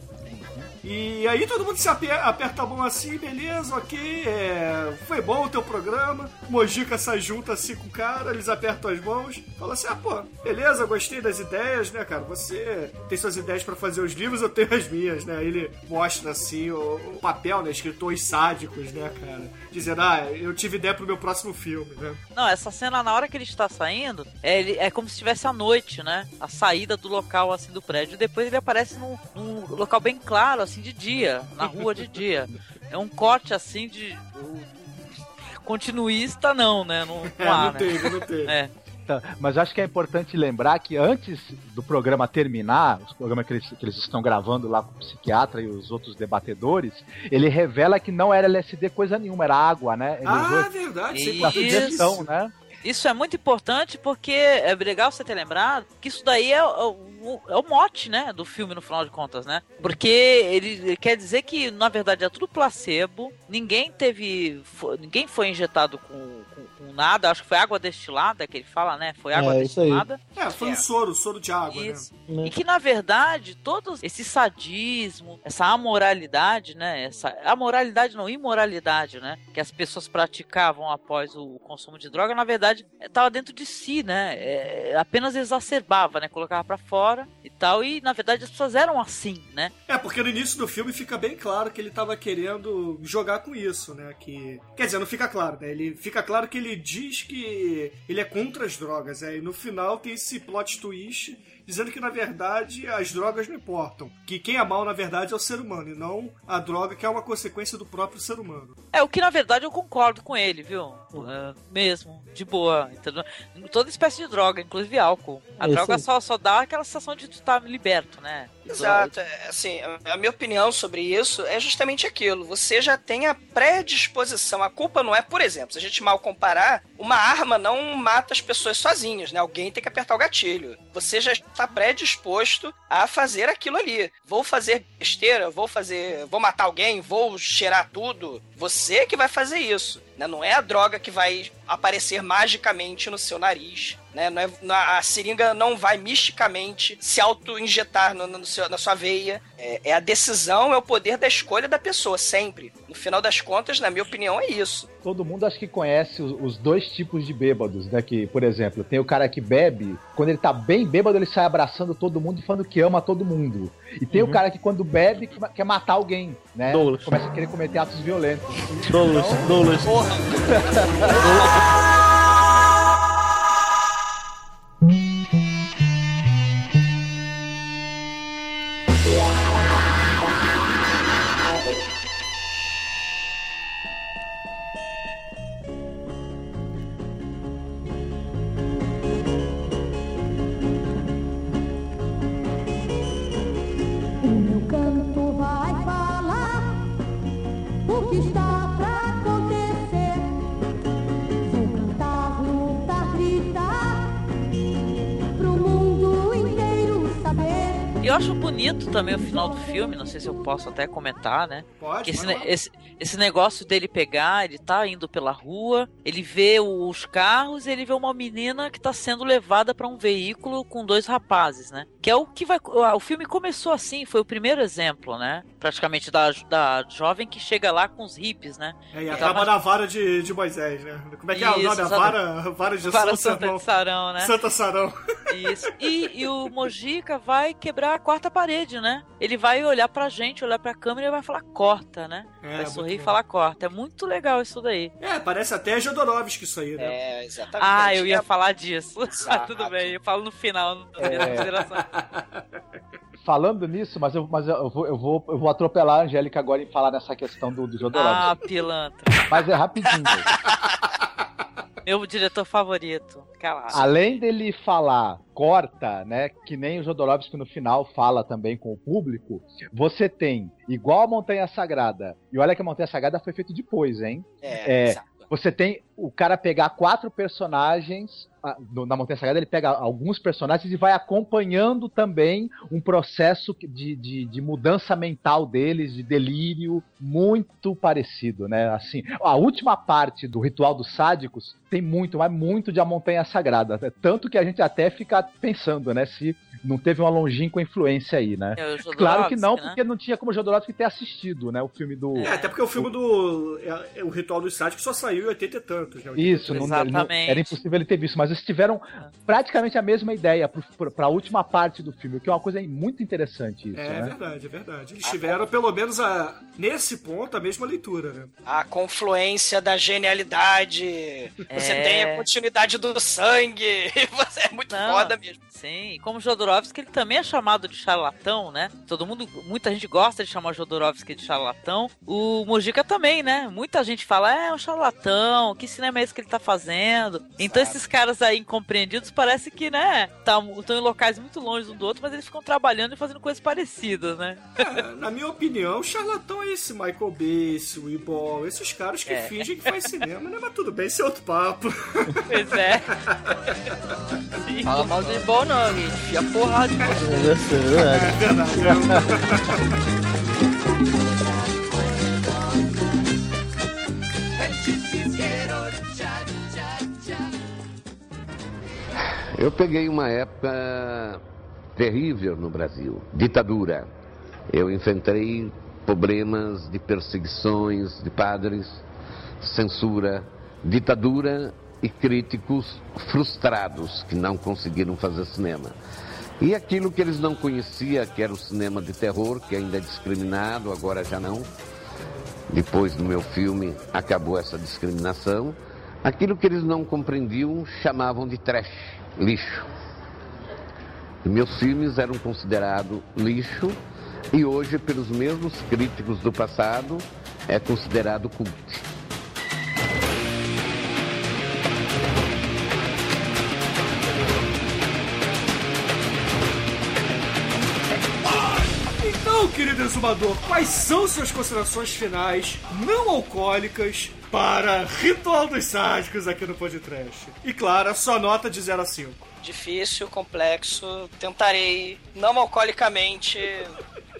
E aí todo mundo se aper- aperta a mão assim, beleza, ok, é, foi bom o teu programa. Mojica sai junto assim com o cara, eles apertam as mãos, fala assim, ah, pô, beleza, gostei das ideias, né, cara? Você tem suas ideias pra fazer os livros, eu tenho as minhas, né? Aí Ele mostra assim o, o papel, né, escritores sádicos, né, cara? Dizendo, ah, eu tive ideia pro meu próximo filme, né?
Não, essa cena, na hora que ele está saindo, é, é como se estivesse à noite, né? A saída do local, assim, do prédio. Depois ele aparece num, num local bem claro, assim, de dia. Na rua de dia. É um corte, assim, de... Continuista, não, né? Não, não
É,
há,
não
né?
teve, não
teve.
É.
Tá, Mas acho que é importante lembrar que antes do programa terminar, os programas que eles, que eles estão gravando lá com o psiquiatra e os outros debatedores, ele revela que não era LSD coisa nenhuma, era água, né? Ele
Ah,
usou
verdade,
você
pra
contou
sugestão,
isso.
né?
Isso é muito importante porque é legal você ter lembrado que isso daí é, o- é o mote, né, do filme no final de contas, né? Porque ele, ele quer dizer que na verdade é tudo placebo, ninguém teve, fo- ninguém foi injetado com, nada, acho que foi água destilada que ele fala, né? Foi água
É,
destilada.
É, foi um soro, soro de água,
Isso.
né?
E que, na verdade, todo esse sadismo, essa amoralidade, né? Essa amoralidade não, imoralidade, né? Que as pessoas praticavam após o consumo de droga, na verdade, estava dentro de si, né? É, apenas exacerbava, né? Colocava pra fora e tal. E, na verdade, as pessoas eram assim, né?
É, porque no início do filme fica bem claro que ele tava querendo jogar com isso, né? Que. Quer dizer, não fica claro, né? Ele fica claro que ele diz que ele é contra as drogas, é, e no final tem esse plot twist dizendo que na verdade as drogas não importam. Que quem é mal, na verdade, é o ser humano, e não a droga, que é uma consequência do próprio ser humano.
É o que, na verdade, eu concordo com ele, viu? É, mesmo, de boa, entendeu? Toda espécie de droga, inclusive álcool. A
Isso
droga só, só dá aquela sensação de tu estar liberto, né?
Exato, é, assim, a- a minha opinião sobre isso é justamente aquilo. Você já tem a predisposição. A culpa não é, por exemplo, se a gente mal comparar, uma arma não mata as pessoas sozinhas, né? Alguém tem que apertar o gatilho. Você já está predisposto a fazer aquilo ali. Vou fazer besteira, vou fazer, vou matar alguém, vou cheirar tudo. Você que vai fazer isso. Né? Não é a droga que vai aparecer magicamente no seu nariz. Né? Não é, não- a seringa não vai misticamente se auto-injetar no, no seu- na sua veia. É, é a decisão, é o poder da escolha da pessoa, sempre. No final das contas, na minha opinião, é isso.
Todo mundo acho que conhece os, os dois tipos de bêbados, né? Que, por exemplo, tem o cara que bebe, quando ele tá bem bêbado, ele sai abraçando todo mundo e falando que ama todo mundo. E tem o cara que quando bebe quer matar alguém, né?
Douglas.
Começa a querer cometer atos violentos.
Douglas, Douglas.
O [LAUGHS] [LAUGHS]
E eu acho bonito também o final do filme, não sei se eu posso até comentar, né?
Pode,
esse, esse, esse negócio dele pegar, ele tá indo pela rua, ele vê os carros e ele vê uma menina que tá sendo levada pra um veículo com dois rapazes, né? Que é o que vai. O filme começou assim, foi o primeiro exemplo, né? Praticamente da, da jovem que chega lá com os hippies, né?
É, e acaba na vara de, de Moisés, né? Como é que é o nome? A vara, vara de
Vara Santa de Sarão, né?
Santa Sarão.
Isso. E, e o Mojica vai quebrar a quarta parede, né? Ele vai olhar pra gente, olhar pra câmera e vai falar corta, né?
É,
vai sorrir e falar corta. É muito legal isso daí.
É, parece até Jodorowsky isso aí, né?
É, exatamente.
Ah, eu ia
É-
falar disso. [LAUGHS] Ah, tudo bem, eu falo no final da minha
É.
consideração. [LAUGHS]
Falando nisso, mas, eu, mas eu, vou, eu, vou, eu vou atropelar a Angélica agora em falar nessa questão do, do Jodorowsky.
Ah, pilantra.
Mas é rapidinho. [LAUGHS]
Meu diretor favorito. Calado.
Além dele falar corta, né, que nem o Jodorowsky no final fala também com o público, você tem igual a Montanha Sagrada. E olha que a Montanha Sagrada foi feito depois, hein?
É,
É. Você tem o cara pegar quatro personagens. No- Na Montanha Sagrada, ele pega alguns personagens e vai acompanhando também um processo que- de, de, de mudança mental deles, de delírio, muito parecido, né? Assim, a última parte do Ritual dos Sádicos tem muito, mas muito de A Montanha Sagrada. né? Tanto que a gente até fica pensando, né? Se não teve uma longínqua influência aí, né?
É, Jodorowsky,
Claro que não,
né?
porque não tinha como o Jodorowsky ter assistido, né? O filme do...
É, até porque o filme do. é, é, o Ritual dos Sádicos só saiu em 80 e tantos, né?
Isso, não, não-
Exatamente.
era impossível ele ter visto, mas eles tiveram praticamente a mesma ideia pro- pra última parte do filme, o que é uma coisa muito interessante isso,
É,
né?
verdade, é verdade. Eles tiveram, pelo menos, a, nesse ponto, a mesma leitura, né?
A confluência da genialidade. Você
É.
tem a continuidade do sangue. [LAUGHS] Você é muito
Não.
foda mesmo.
Sim, e como Jodorowsky, ele também é chamado de charlatão, né? Todo mundo, muita gente gosta de chamar o Jodorowsky de charlatão. O Mujica também, né? Muita gente fala, é um charlatão, que cinema é esse que ele tá fazendo? Então esses caras caras aí incompreendidos parece que, né, estão em locais muito longe um do outro, mas eles ficam trabalhando e fazendo coisas parecidas, né?
É, na minha opinião, o charlatão é esse Michael Bay, esse Weeball, esses caras que
É.
fingem que faz cinema, né? Mas tudo bem, isso é outro papo.
Pois é. [LAUGHS]
Fala mal do bom não, gente. Enfia porrada.
É
Eu peguei uma época terrível no Brasil, ditadura. Eu enfrentei problemas de perseguições de padres, censura, ditadura e críticos frustrados que não conseguiram fazer cinema. E aquilo que eles não conheciam, que era o cinema de terror, que ainda é discriminado, agora já não. Depois do meu filme acabou essa discriminação. Aquilo que eles não compreendiam chamavam de trash, lixo. E meus filmes eram considerados lixo e hoje, pelos mesmos críticos do passado, é considerado cult.
Então, querido exumador, quais são suas considerações finais não alcoólicas para Ritual dos Sádicos aqui no Podcast? E claro, a sua nota de 0 a 5.
Difícil, complexo. Tentarei, não alcoolicamente,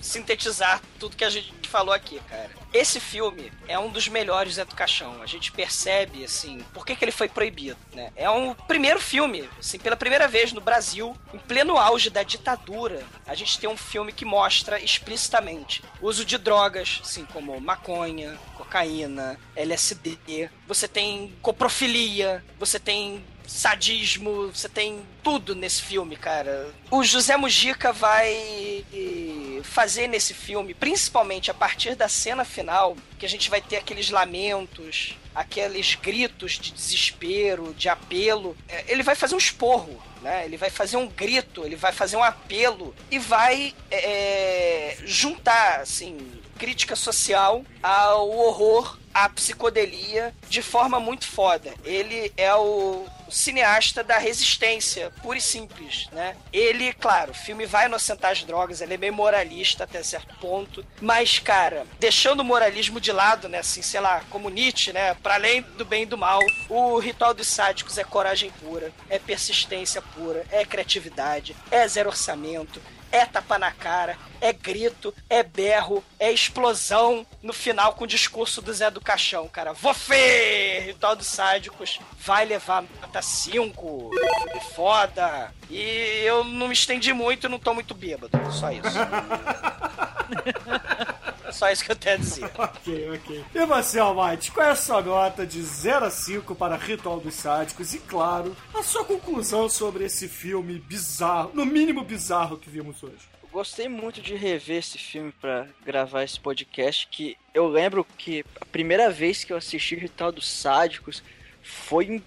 sintetizar tudo que a gente falou aqui, cara. Esse filme é um dos melhores Zé do Caixão. A gente percebe, assim, por que, que ele foi proibido, né? É um primeiro filme, assim, pela primeira vez no Brasil, em pleno auge da ditadura, a gente tem um filme que mostra explicitamente o uso de drogas, assim, como maconha, cocaína, LSD. Você tem coprofilia, você tem sadismo, você tem tudo nesse filme, cara. O José Mujica vai fazer nesse filme, principalmente a partir da cena final, que a gente vai ter aqueles lamentos, aqueles gritos de desespero, de apelo. É, Ele vai fazer um esporro, né? Ele vai fazer um grito, ele vai fazer um apelo e vai é, juntar, assim, crítica social ao horror, à psicodelia, de forma muito foda. Ele é o cineasta da resistência, pura e simples, né? Ele, claro, o filme vai inocentar as drogas, ele é meio moralista até certo ponto, mas, cara, deixando o moralismo de lado, né, assim, sei lá, como Nietzsche, né, para além do bem e do mal, o Ritual dos Sádicos é coragem pura, é persistência pura, é criatividade, é zero orçamento, é tapa na cara, é grito, é berro, é explosão no final com o discurso do Zé do Caixão, cara. Você, Ritual dos Sádicos, vai levar nota 5. Filme foda. E eu não me estendi muito, não tô muito bêbado. Só isso. [LAUGHS] Só isso que eu tenho a dizer. [LAUGHS]
ok, ok. E você, Almighty, qual é a sua nota de 0 a 5 para Ritual dos Sádicos? E, claro, a sua conclusão sobre esse filme bizarro, no mínimo bizarro que vimos hoje.
Eu gostei muito de rever esse filme pra gravar esse podcast, que eu lembro que a primeira vez que eu assisti Ritual dos Sádicos foi um,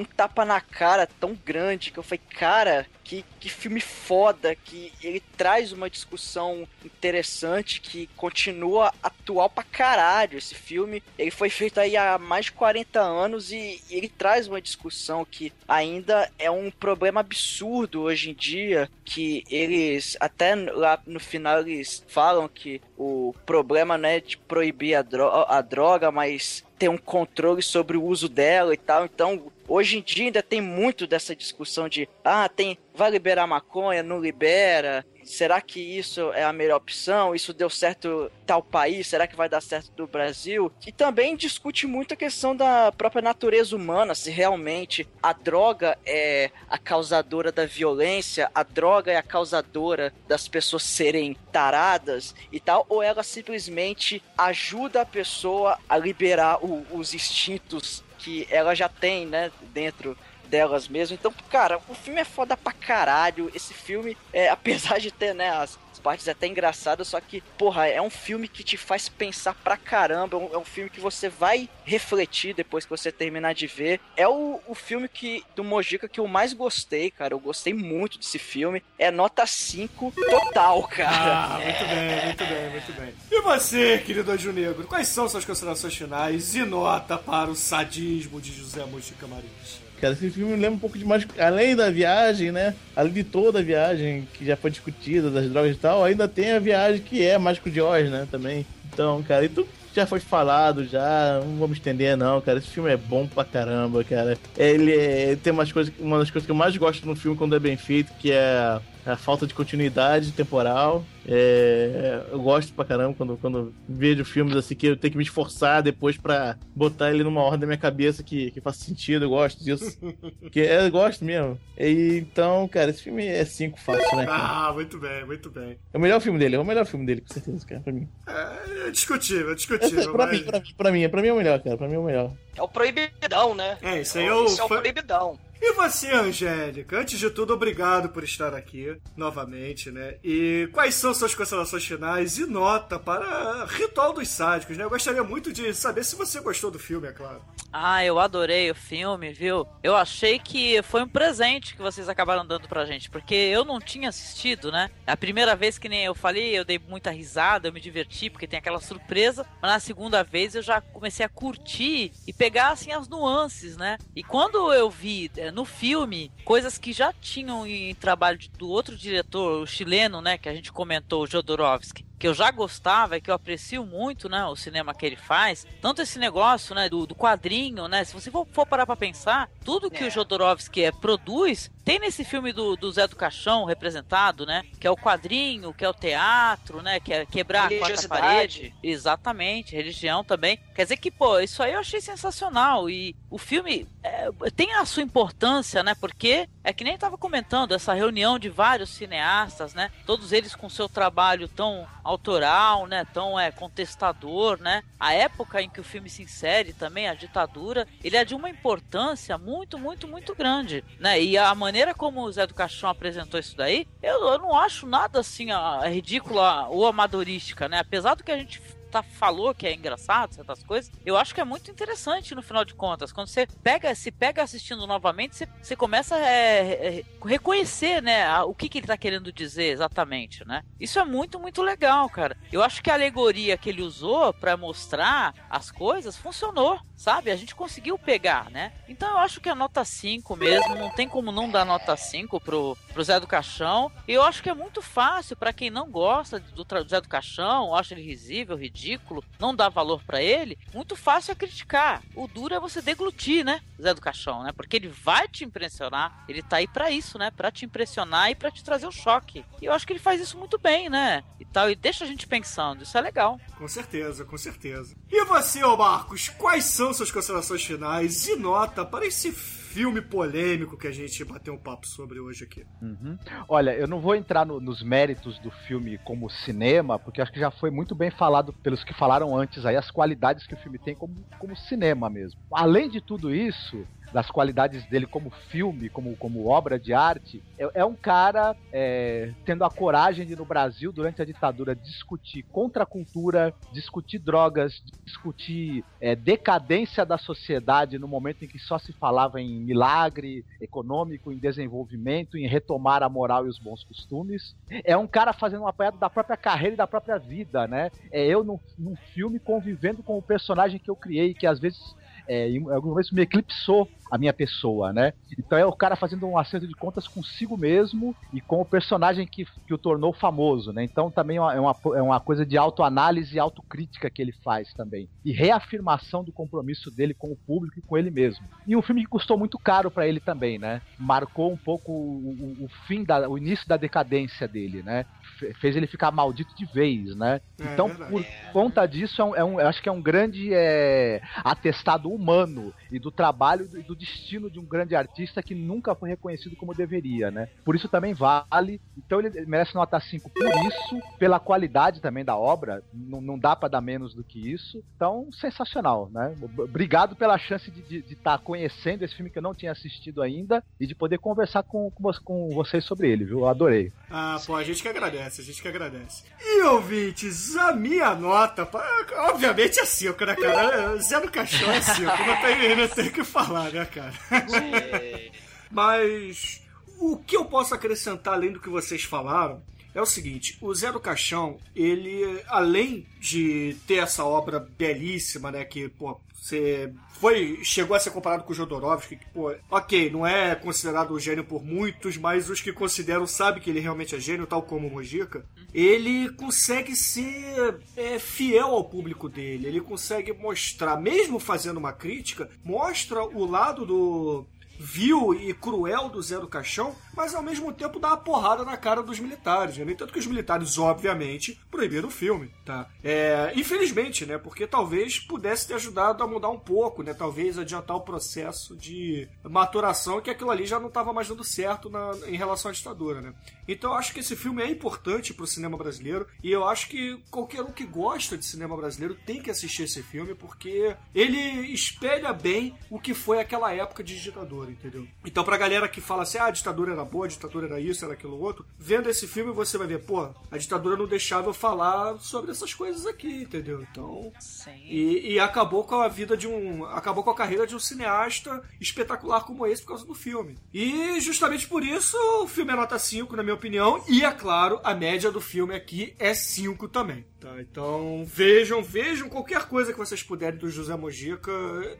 um tapa na cara tão grande que eu falei, cara, que, que filme foda, que ele traz uma discussão interessante, que continua atual pra caralho. Esse filme, ele foi feito aí há mais de 40 anos e ele traz uma discussão que ainda é um problema absurdo hoje em dia, que eles, até lá no final eles falam que o problema não é de proibir a, dro a droga, mas ter um controle sobre o uso dela e tal. Então, hoje em dia ainda tem muito dessa discussão de ah, tem vai liberar maconha, não libera. Será que isso é a melhor opção? Isso deu certo tal país? Será que vai dar certo no Brasil? E também discute muito a questão da própria natureza humana, se realmente a droga é a causadora da violência, a droga é a causadora das pessoas serem taradas e tal, ou ela simplesmente ajuda a pessoa a liberar o- os instintos que ela já tem, né, dentro delas mesmo. Então, cara, o filme é foda pra caralho. Esse filme, é, [LAUGHS] apesar de ter, né, as, partes até engraçadas, só que, porra, é um filme que te faz pensar pra caramba. É um, é um filme que você vai refletir depois que você terminar de ver. É o, o filme que do Mojica que eu mais gostei, cara. Eu gostei muito desse filme. É nota 5 total, cara.
Ah, muito bem, muito bem, muito bem. E você, querido Anjo Negro, quais são suas considerações finais e nota para o sadismo de José Mujica Marins?
Cara. Esse filme me lembra um pouco de mais. Além da viagem, né? Além de toda a viagem que já foi discutida, das drogas e tal, ainda tem a viagem que é Mágico de Oz, né? Também. Então, cara, e tudo já foi falado, já. Não vamos estender, não, cara. Esse filme é bom pra caramba, cara. Ele, é- ele tem umas coisas, uma das coisas que eu mais gosto no filme quando é bem feito, que é a falta de continuidade temporal. É, eu gosto pra caramba quando, quando vejo filmes assim que eu tenho que me esforçar depois pra botar ele numa ordem na minha cabeça que, que faz sentido. Eu gosto disso. [LAUGHS] que é, eu gosto mesmo. E, então, cara, esse filme é cinco fácil, né? cara?
Ah, muito bem, muito bem.
É o melhor filme dele, é o melhor filme dele, com certeza, cara, pra mim.
É discutível, é discutível.
é, pra,
mas-
mim, pra, mim, pra mim, pra mim é o melhor, cara. Pra mim é o melhor.
É o proibidão, né?
É, isso aí é o
Isso é o proibidão.
E você, Angélica? Antes de tudo, obrigado por estar aqui novamente, né? E quais são suas considerações finais e nota para Ritual dos Sádicos, né? Eu gostaria muito de saber se você gostou do filme, é claro.
Ah, eu adorei o filme, viu? Eu achei que foi um presente que vocês acabaram dando pra gente, porque eu não tinha assistido, né? A primeira vez que nem eu falei, eu dei muita risada, eu me diverti, porque tem aquela surpresa, mas na segunda vez eu já comecei a curtir e pegar, assim, as nuances, né? E quando eu vi no filme coisas que já tinham em trabalho do outro diretor, o chileno, né, que a gente comentou, o Jodorowsky, que eu já gostava e que eu aprecio muito, né, o cinema que ele faz, tanto esse negócio, né, do, do quadrinho, né, se você for, for parar pra pensar, tudo que o Jodorowsky é, produz, tem nesse filme do, do Zé do Caixão representado, né, que é o quadrinho, que é o teatro, né, que é quebrar a quarta parede, exatamente, religião também, quer dizer que, pô, isso aí eu achei sensacional e o filme é, tem a sua importância, né, porque é que nem eu tava comentando, essa reunião de vários cineastas, né, todos eles com seu trabalho tão autoral, né, tão é, contestador, né, a época em que o filme se insere também, a ditadura, ele é de uma importância muito, muito, muito grande, né, e a maneira como o Zé do Caixão apresentou isso daí, eu, eu não acho nada assim ah, ridícula ou amadorística, né, apesar do que a gente tá, falou que é engraçado, certas coisas, eu acho que é muito interessante no final de contas. Quando você pega, se pega assistindo novamente, você, você começa a é, é, reconhecer, né, a- o que, que ele tá querendo dizer exatamente, né? Isso é muito, muito legal, cara. Eu acho que a alegoria que ele usou pra mostrar as coisas funcionou, sabe? A gente conseguiu pegar, né? Então eu acho que é nota 5 mesmo, não tem como não dar nota 5 pro, pro Zé do Caixão. E eu acho que é muito fácil pra quem não gosta do, do Zé do Caixão, acha ele risível, ridículo, não dá valor pra ele, muito fácil é criticar. O duro é você deglutir, né? Zé do Caixão, né? Porque ele vai te impressionar, ele tá aí pra isso, né? Pra te impressionar e pra te trazer o choque. E eu acho que ele faz isso muito bem, né? E tal, e deixa a gente pensando, isso é legal.
Com certeza, com certeza. E você, ô Marcos, quais são suas considerações finais e nota para esse filme polêmico que a gente bateu um papo sobre hoje aqui?
Uhum. Olha, eu não vou entrar no- nos méritos do filme como cinema, porque acho que já foi muito bem falado pelos que falaram antes aí, as qualidades que o filme tem como, como cinema mesmo. Além de tudo isso, das qualidades dele como filme, como, como obra de arte, é, é um cara é, tendo a coragem de, no Brasil, durante a ditadura, discutir contra a cultura, discutir drogas, discutir é, decadência da sociedade no momento em que só se falava em milagre econômico, em desenvolvimento, em retomar a moral e os bons costumes. É um cara fazendo um apanhado da própria carreira e da própria vida, né? É eu num, num filme convivendo com o personagem que eu criei, que às vezes é, em algumas vezes me eclipsou a minha pessoa, né? Então é o cara fazendo um acerto de contas consigo mesmo e com o personagem que, que o tornou famoso, né? Então também é uma, é uma, é uma coisa de autoanálise e autocrítica que ele faz também. E reafirmação do compromisso dele com o público e com ele mesmo. E um filme que custou muito caro para ele também, né? Marcou um pouco o, o- o fim, da, o início da decadência dele, né? Fe- Fez ele ficar maldito de vez, né?
É
Então,
verdade.
por conta disso, é um, é um- eu acho que é um grande é, atestado humano e do trabalho e do, destino de um grande artista que nunca foi reconhecido como deveria, né? Por isso também vale. Então ele merece nota 5 por isso, pela qualidade também da obra, não, não dá pra dar menos do que isso. Então, sensacional, né? Obrigado pela chance de estar conhecendo esse filme que eu não tinha assistido ainda e de poder conversar com, com, vo- com vocês sobre ele, viu? Eu adorei.
Ah, pô, a gente que agradece, a gente que agradece. E ouvintes, a minha nota, obviamente é 5, né, cara? Zé do Caixão é 5, não não tem o que falar, né, cara? [LAUGHS] Mas o que eu posso acrescentar além do que vocês falaram é o seguinte: o Zé do Caixão, ele, além de ter essa obra belíssima, né? Que, pô, você foi chegou a ser comparado com o Jodorowsky, que, pô, ok, não é considerado um gênio por muitos, mas os que consideram sabem que ele realmente é gênio, tal como o Mojica. Ele consegue ser é, fiel ao público dele, ele consegue mostrar, mesmo fazendo uma crítica, mostra o lado do vil e cruel do Zé do Caixão, mas ao mesmo tempo dá uma porrada na cara dos militares. Né? No entanto que os militares, obviamente, proibiram o filme, tá? É, infelizmente, né? Porque talvez pudesse ter ajudado a mudar um pouco, né? Talvez adiantar o processo de maturação, que aquilo ali já não estava mais dando certo na, em relação à ditadura, né? Então eu acho que esse filme é importante pro cinema brasileiro e eu acho que qualquer um que gosta de cinema brasileiro tem que assistir esse filme porque ele espelha bem o que foi aquela época de ditadura, entendeu? Então pra galera que fala assim, ah, a ditadura era boa, a ditadura era isso, era aquilo outro, vendo esse filme você vai ver, pô, a ditadura não deixava eu falar sobre essas coisas aqui, entendeu? Então, e, e acabou com a vida de um, acabou com a carreira de um cineasta espetacular como esse por causa do filme. E justamente por isso o filme é nota 5, na minha opinião, e é claro, a média do filme aqui é 5 também. Tá, então vejam, vejam qualquer coisa que vocês puderem do José Mojica.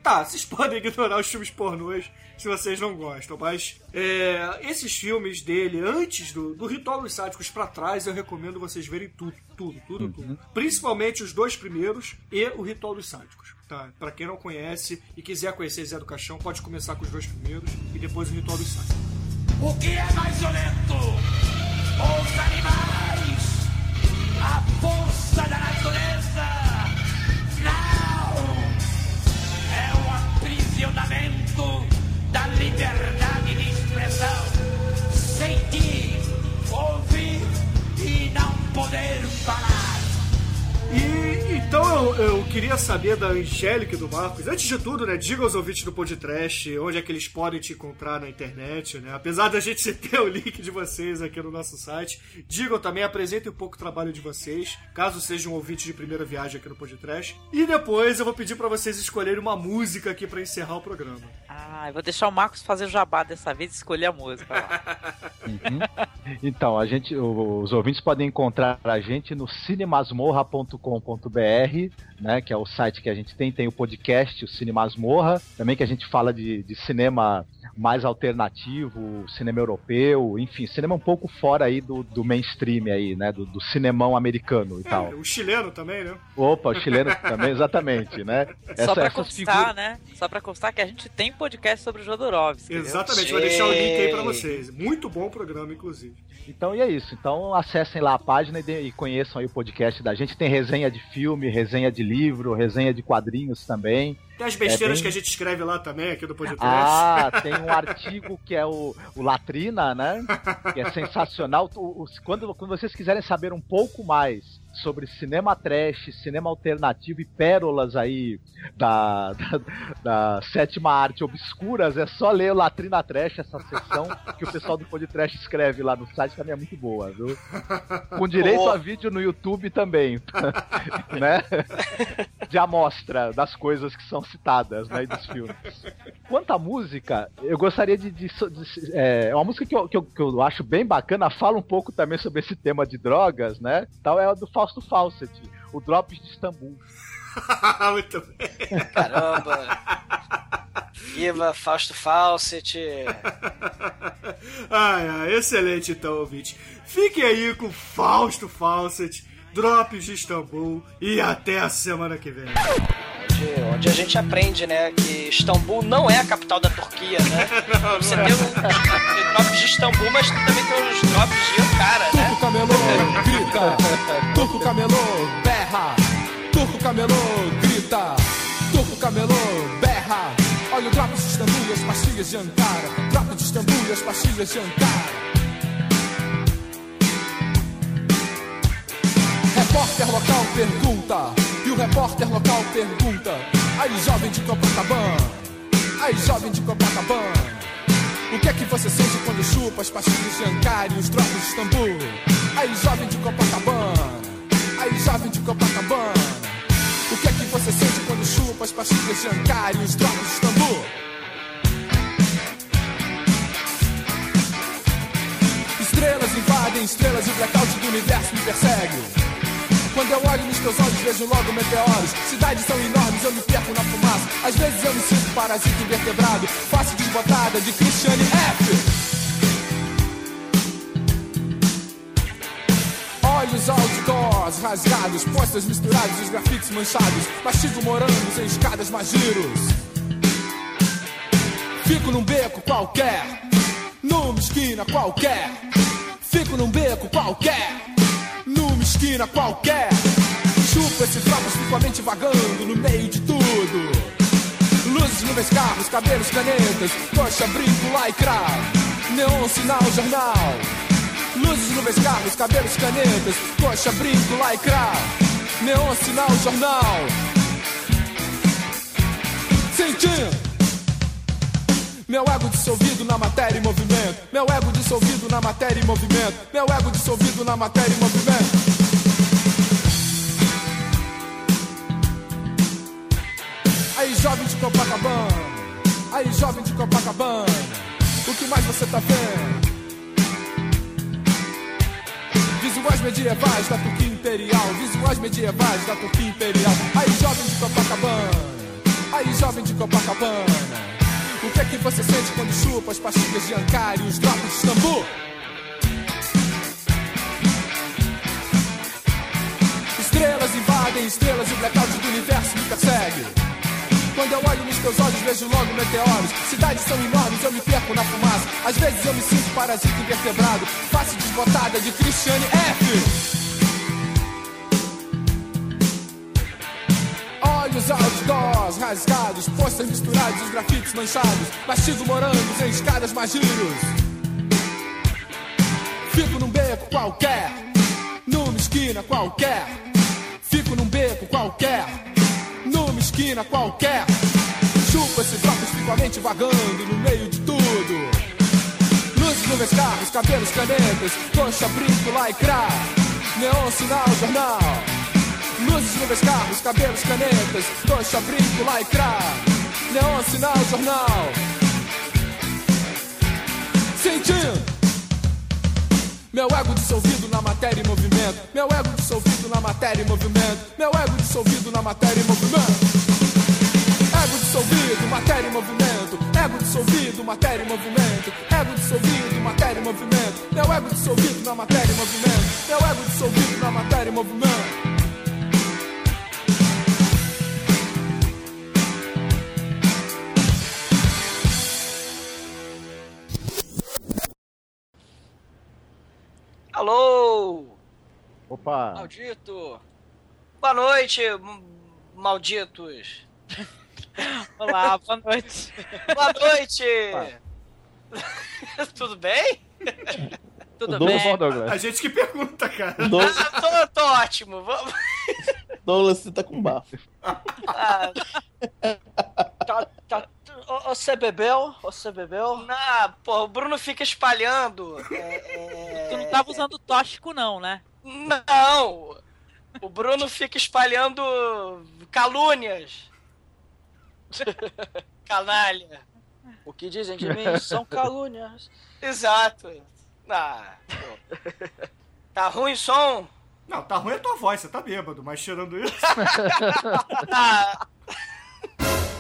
Tá, vocês [LAUGHS] podem ignorar os filmes pornôs se vocês não gostam, mas é, esses filmes dele, antes do, do Ritual dos Sádicos pra trás, eu recomendo vocês verem tudo, tudo, tudo, tudo. Principalmente os dois primeiros e o Ritual dos Sádicos. Tá, pra quem não conhece e quiser conhecer Zé do Caixão, pode começar com os dois primeiros e depois o Ritual dos Sádicos.
O que é mais violento? Os animais? A força da natureza? Não! É o aprisionamento da liberdade de expressão. Sentir, ouvir e não poder falar.
E então eu, eu queria saber da Angélica e do Marcos. Antes de tudo, né? Diga aos ouvintes do podcast onde é que eles podem te encontrar na internet, né? Apesar da gente [LAUGHS] ter o link de vocês aqui no nosso site, digam também, apresentem um pouco o trabalho de vocês, caso sejam um ouvinte de primeira viagem aqui no podcast. E depois eu vou pedir pra vocês escolherem uma música aqui pra encerrar o programa.
Ah, eu vou deixar o Marcos fazer o jabá dessa vez e escolher a música. lá. [LAUGHS]
Então, a gente, os ouvintes podem encontrar a gente no cinemasmorra.com.br, né, que é o site que a gente tem, tem o podcast, o Cine Masmorra, também que a gente fala de, de cinema mais alternativo, cinema europeu, enfim, cinema um pouco fora aí do, do mainstream aí, né, do, do cinemão americano e tal.
É, o chileno também, né?
Opa, o chileno também, exatamente, né?
Só pra constar,
figuras-
né? Só pra constar que a gente tem podcast sobre o Jodorowsky.
Exatamente, vou deixar o link aí pra vocês. Muito bom o programa, inclusive.
Então e é isso. Então acessem lá a página e, de- e conheçam aí o podcast da gente. Tem resenha de filme, resenha de livro, resenha de quadrinhos também.
Tem as besteiras
É
que a gente escreve lá também, aqui do podcast.
Ah, [LAUGHS] tem um artigo que é o, o Latrina, né? Que é sensacional. O- o- quando, quando vocês quiserem saber um pouco mais sobre cinema trash, cinema alternativo e pérolas aí da, da, da sétima arte obscuras, é só ler o Latrina Trash, essa seção que o pessoal do Podcast escreve lá no site, também é muito boa, viu? Com direito
Boa.
a vídeo no YouTube também, [LAUGHS] né? De amostra das coisas que são citadas, né, e dos filmes. Quanto à música, eu gostaria de. de- de- é, é uma música que eu, que, eu, que eu acho bem bacana, fala um pouco também sobre esse tema de drogas, né? Tal, é a do Fausto Fawcett, o Drops de Istambul. [LAUGHS]
Muito bem.
Caramba. Viva Fausto Fawcett.
Ai, ai, excelente então, ouvinte. Fiquem aí com Fausto Fawcett, Drops de Istambul e até a semana que vem.
Onde, a gente aprende, né, que Istambul não é a capital da Turquia, né? [LAUGHS] Você
é.
tem o tem drops de Istambul, mas também tem os drops de Ankara, né?
Turco camelô, grita. Turco camelô, berra. Turco camelô, grita. Turco camelô, berra. Olha o drop de Istambul e as pastilhas de Ankara. Drop de Istambul e as pastilhas de Ankara. Repórter local pergunta. E o repórter local pergunta. Aí, jovem de Copacabana. Aí, jovem de Copacabana. O que é que você sente quando chupa as pastilhas de Ankara e os drops de Istambul? Aí, jovem de Copacabana. Aí, jovem de Copacabana. O que é que você sente quando chupa as pastilhas de Ankara e os drops de Istambul? Estrelas invadem estrelas e o blackout do universo me persegue. Quando eu olho nos teus olhos, vejo logo meteoros. Cidades são enormes, eu me perco na fumaça. Às vezes eu me sinto parasita invertebrado. Face desbotada de Christiane F. Olhos outdoors, rasgados, postas misturados, os grafites manchados. Mastigo morangos em escadas magiros. Fico num beco qualquer, numa esquina qualquer. Fico num beco qualquer, numa esquina qualquer. Chupo esses trapos, fico a mente vagando no meio de tudo. Luzes, nuvens, carros, cabelos, canetas, coxa, brinco, lycra, neon, sinal, jornal. Luzes, nuvens, carros, cabelos, canetas, coxa, brinco, lycra, neon, sinal, jornal. Sentindo. Meu ego dissolvido na matéria em movimento. Meu ego dissolvido na matéria em movimento. Meu ego dissolvido na matéria em movimento. Jovem de Copacabana. Aí, jovem de Copacabana. O que mais você tá vendo? Visuais medievais da Turquia Imperial. Visuais medievais da Turquia Imperial. Aí, jovem de Copacabana. Aí, jovem de Copacabana. O que é que você sente quando chupa as pastilhas de Ankara e os drops de Istambul? Estrelas invadem estrelas e o blackout do universo me persegue. Quando eu olho nos teus olhos, vejo logo meteoros. Cidades são enormes, eu me perco na fumaça. Às vezes eu me sinto parasita invertebrado. Face desbotada de Christiane F. Olhos outdoors, rasgados, posters misturados, os grafites manchados, mastigo morangos em escadas magiros. Fico num beco qualquer, numa esquina qualquer. Fico num beco qualquer, esquina qualquer. Chupo esses óculos, fico a mente vagando no meio de tudo. Luzes, nuvens, carros, cabelos, canetas, coxa, brinco, lycra, neon, sinal, jornal. Luzes, nuvens, carros, cabelos, canetas, coxa, brinco, lycra, neon, sinal, jornal. Sentindo. Meu ego dissolvido na matéria em movimento. Meu ego dissolvido na matéria em movimento. Meu ego dissolvido na matéria em movimento. Ego dissolvido, matéria em movimento. Ego dissolvido, matéria em movimento. Ego dissolvido, matéria em movimento. Meu ego dissolvido na matéria em movimento. Meu ego dissolvido na matéria em movimento.
Alô!
Opa!
Maldito! Boa noite, malditos! [LAUGHS] [LAUGHS]
Olá, boa noite.
Boa noite! [LAUGHS] Tudo bem?
Tudo
Douglas
bem?
Douglas.
A gente que pergunta, cara.
Douglas,
Ah, tô, tô ótimo. Vamos-
Douglas, você tá com bafo.
Ah,
Tá, tá, você bebeu? Você bebeu?
não, pô, o Bruno fica espalhando. é, é,
Tu não tava usando tóxico, não, né?
Não! O Bruno fica espalhando calúnias. Canalha.
O que dizem de mim são calúnias. [LAUGHS]
Exato. Ah, pô. Tá ruim o som?
Não, tá ruim a tua voz, você tá bêbado, mas tirando isso. [LAUGHS]
Ah, [LAUGHS]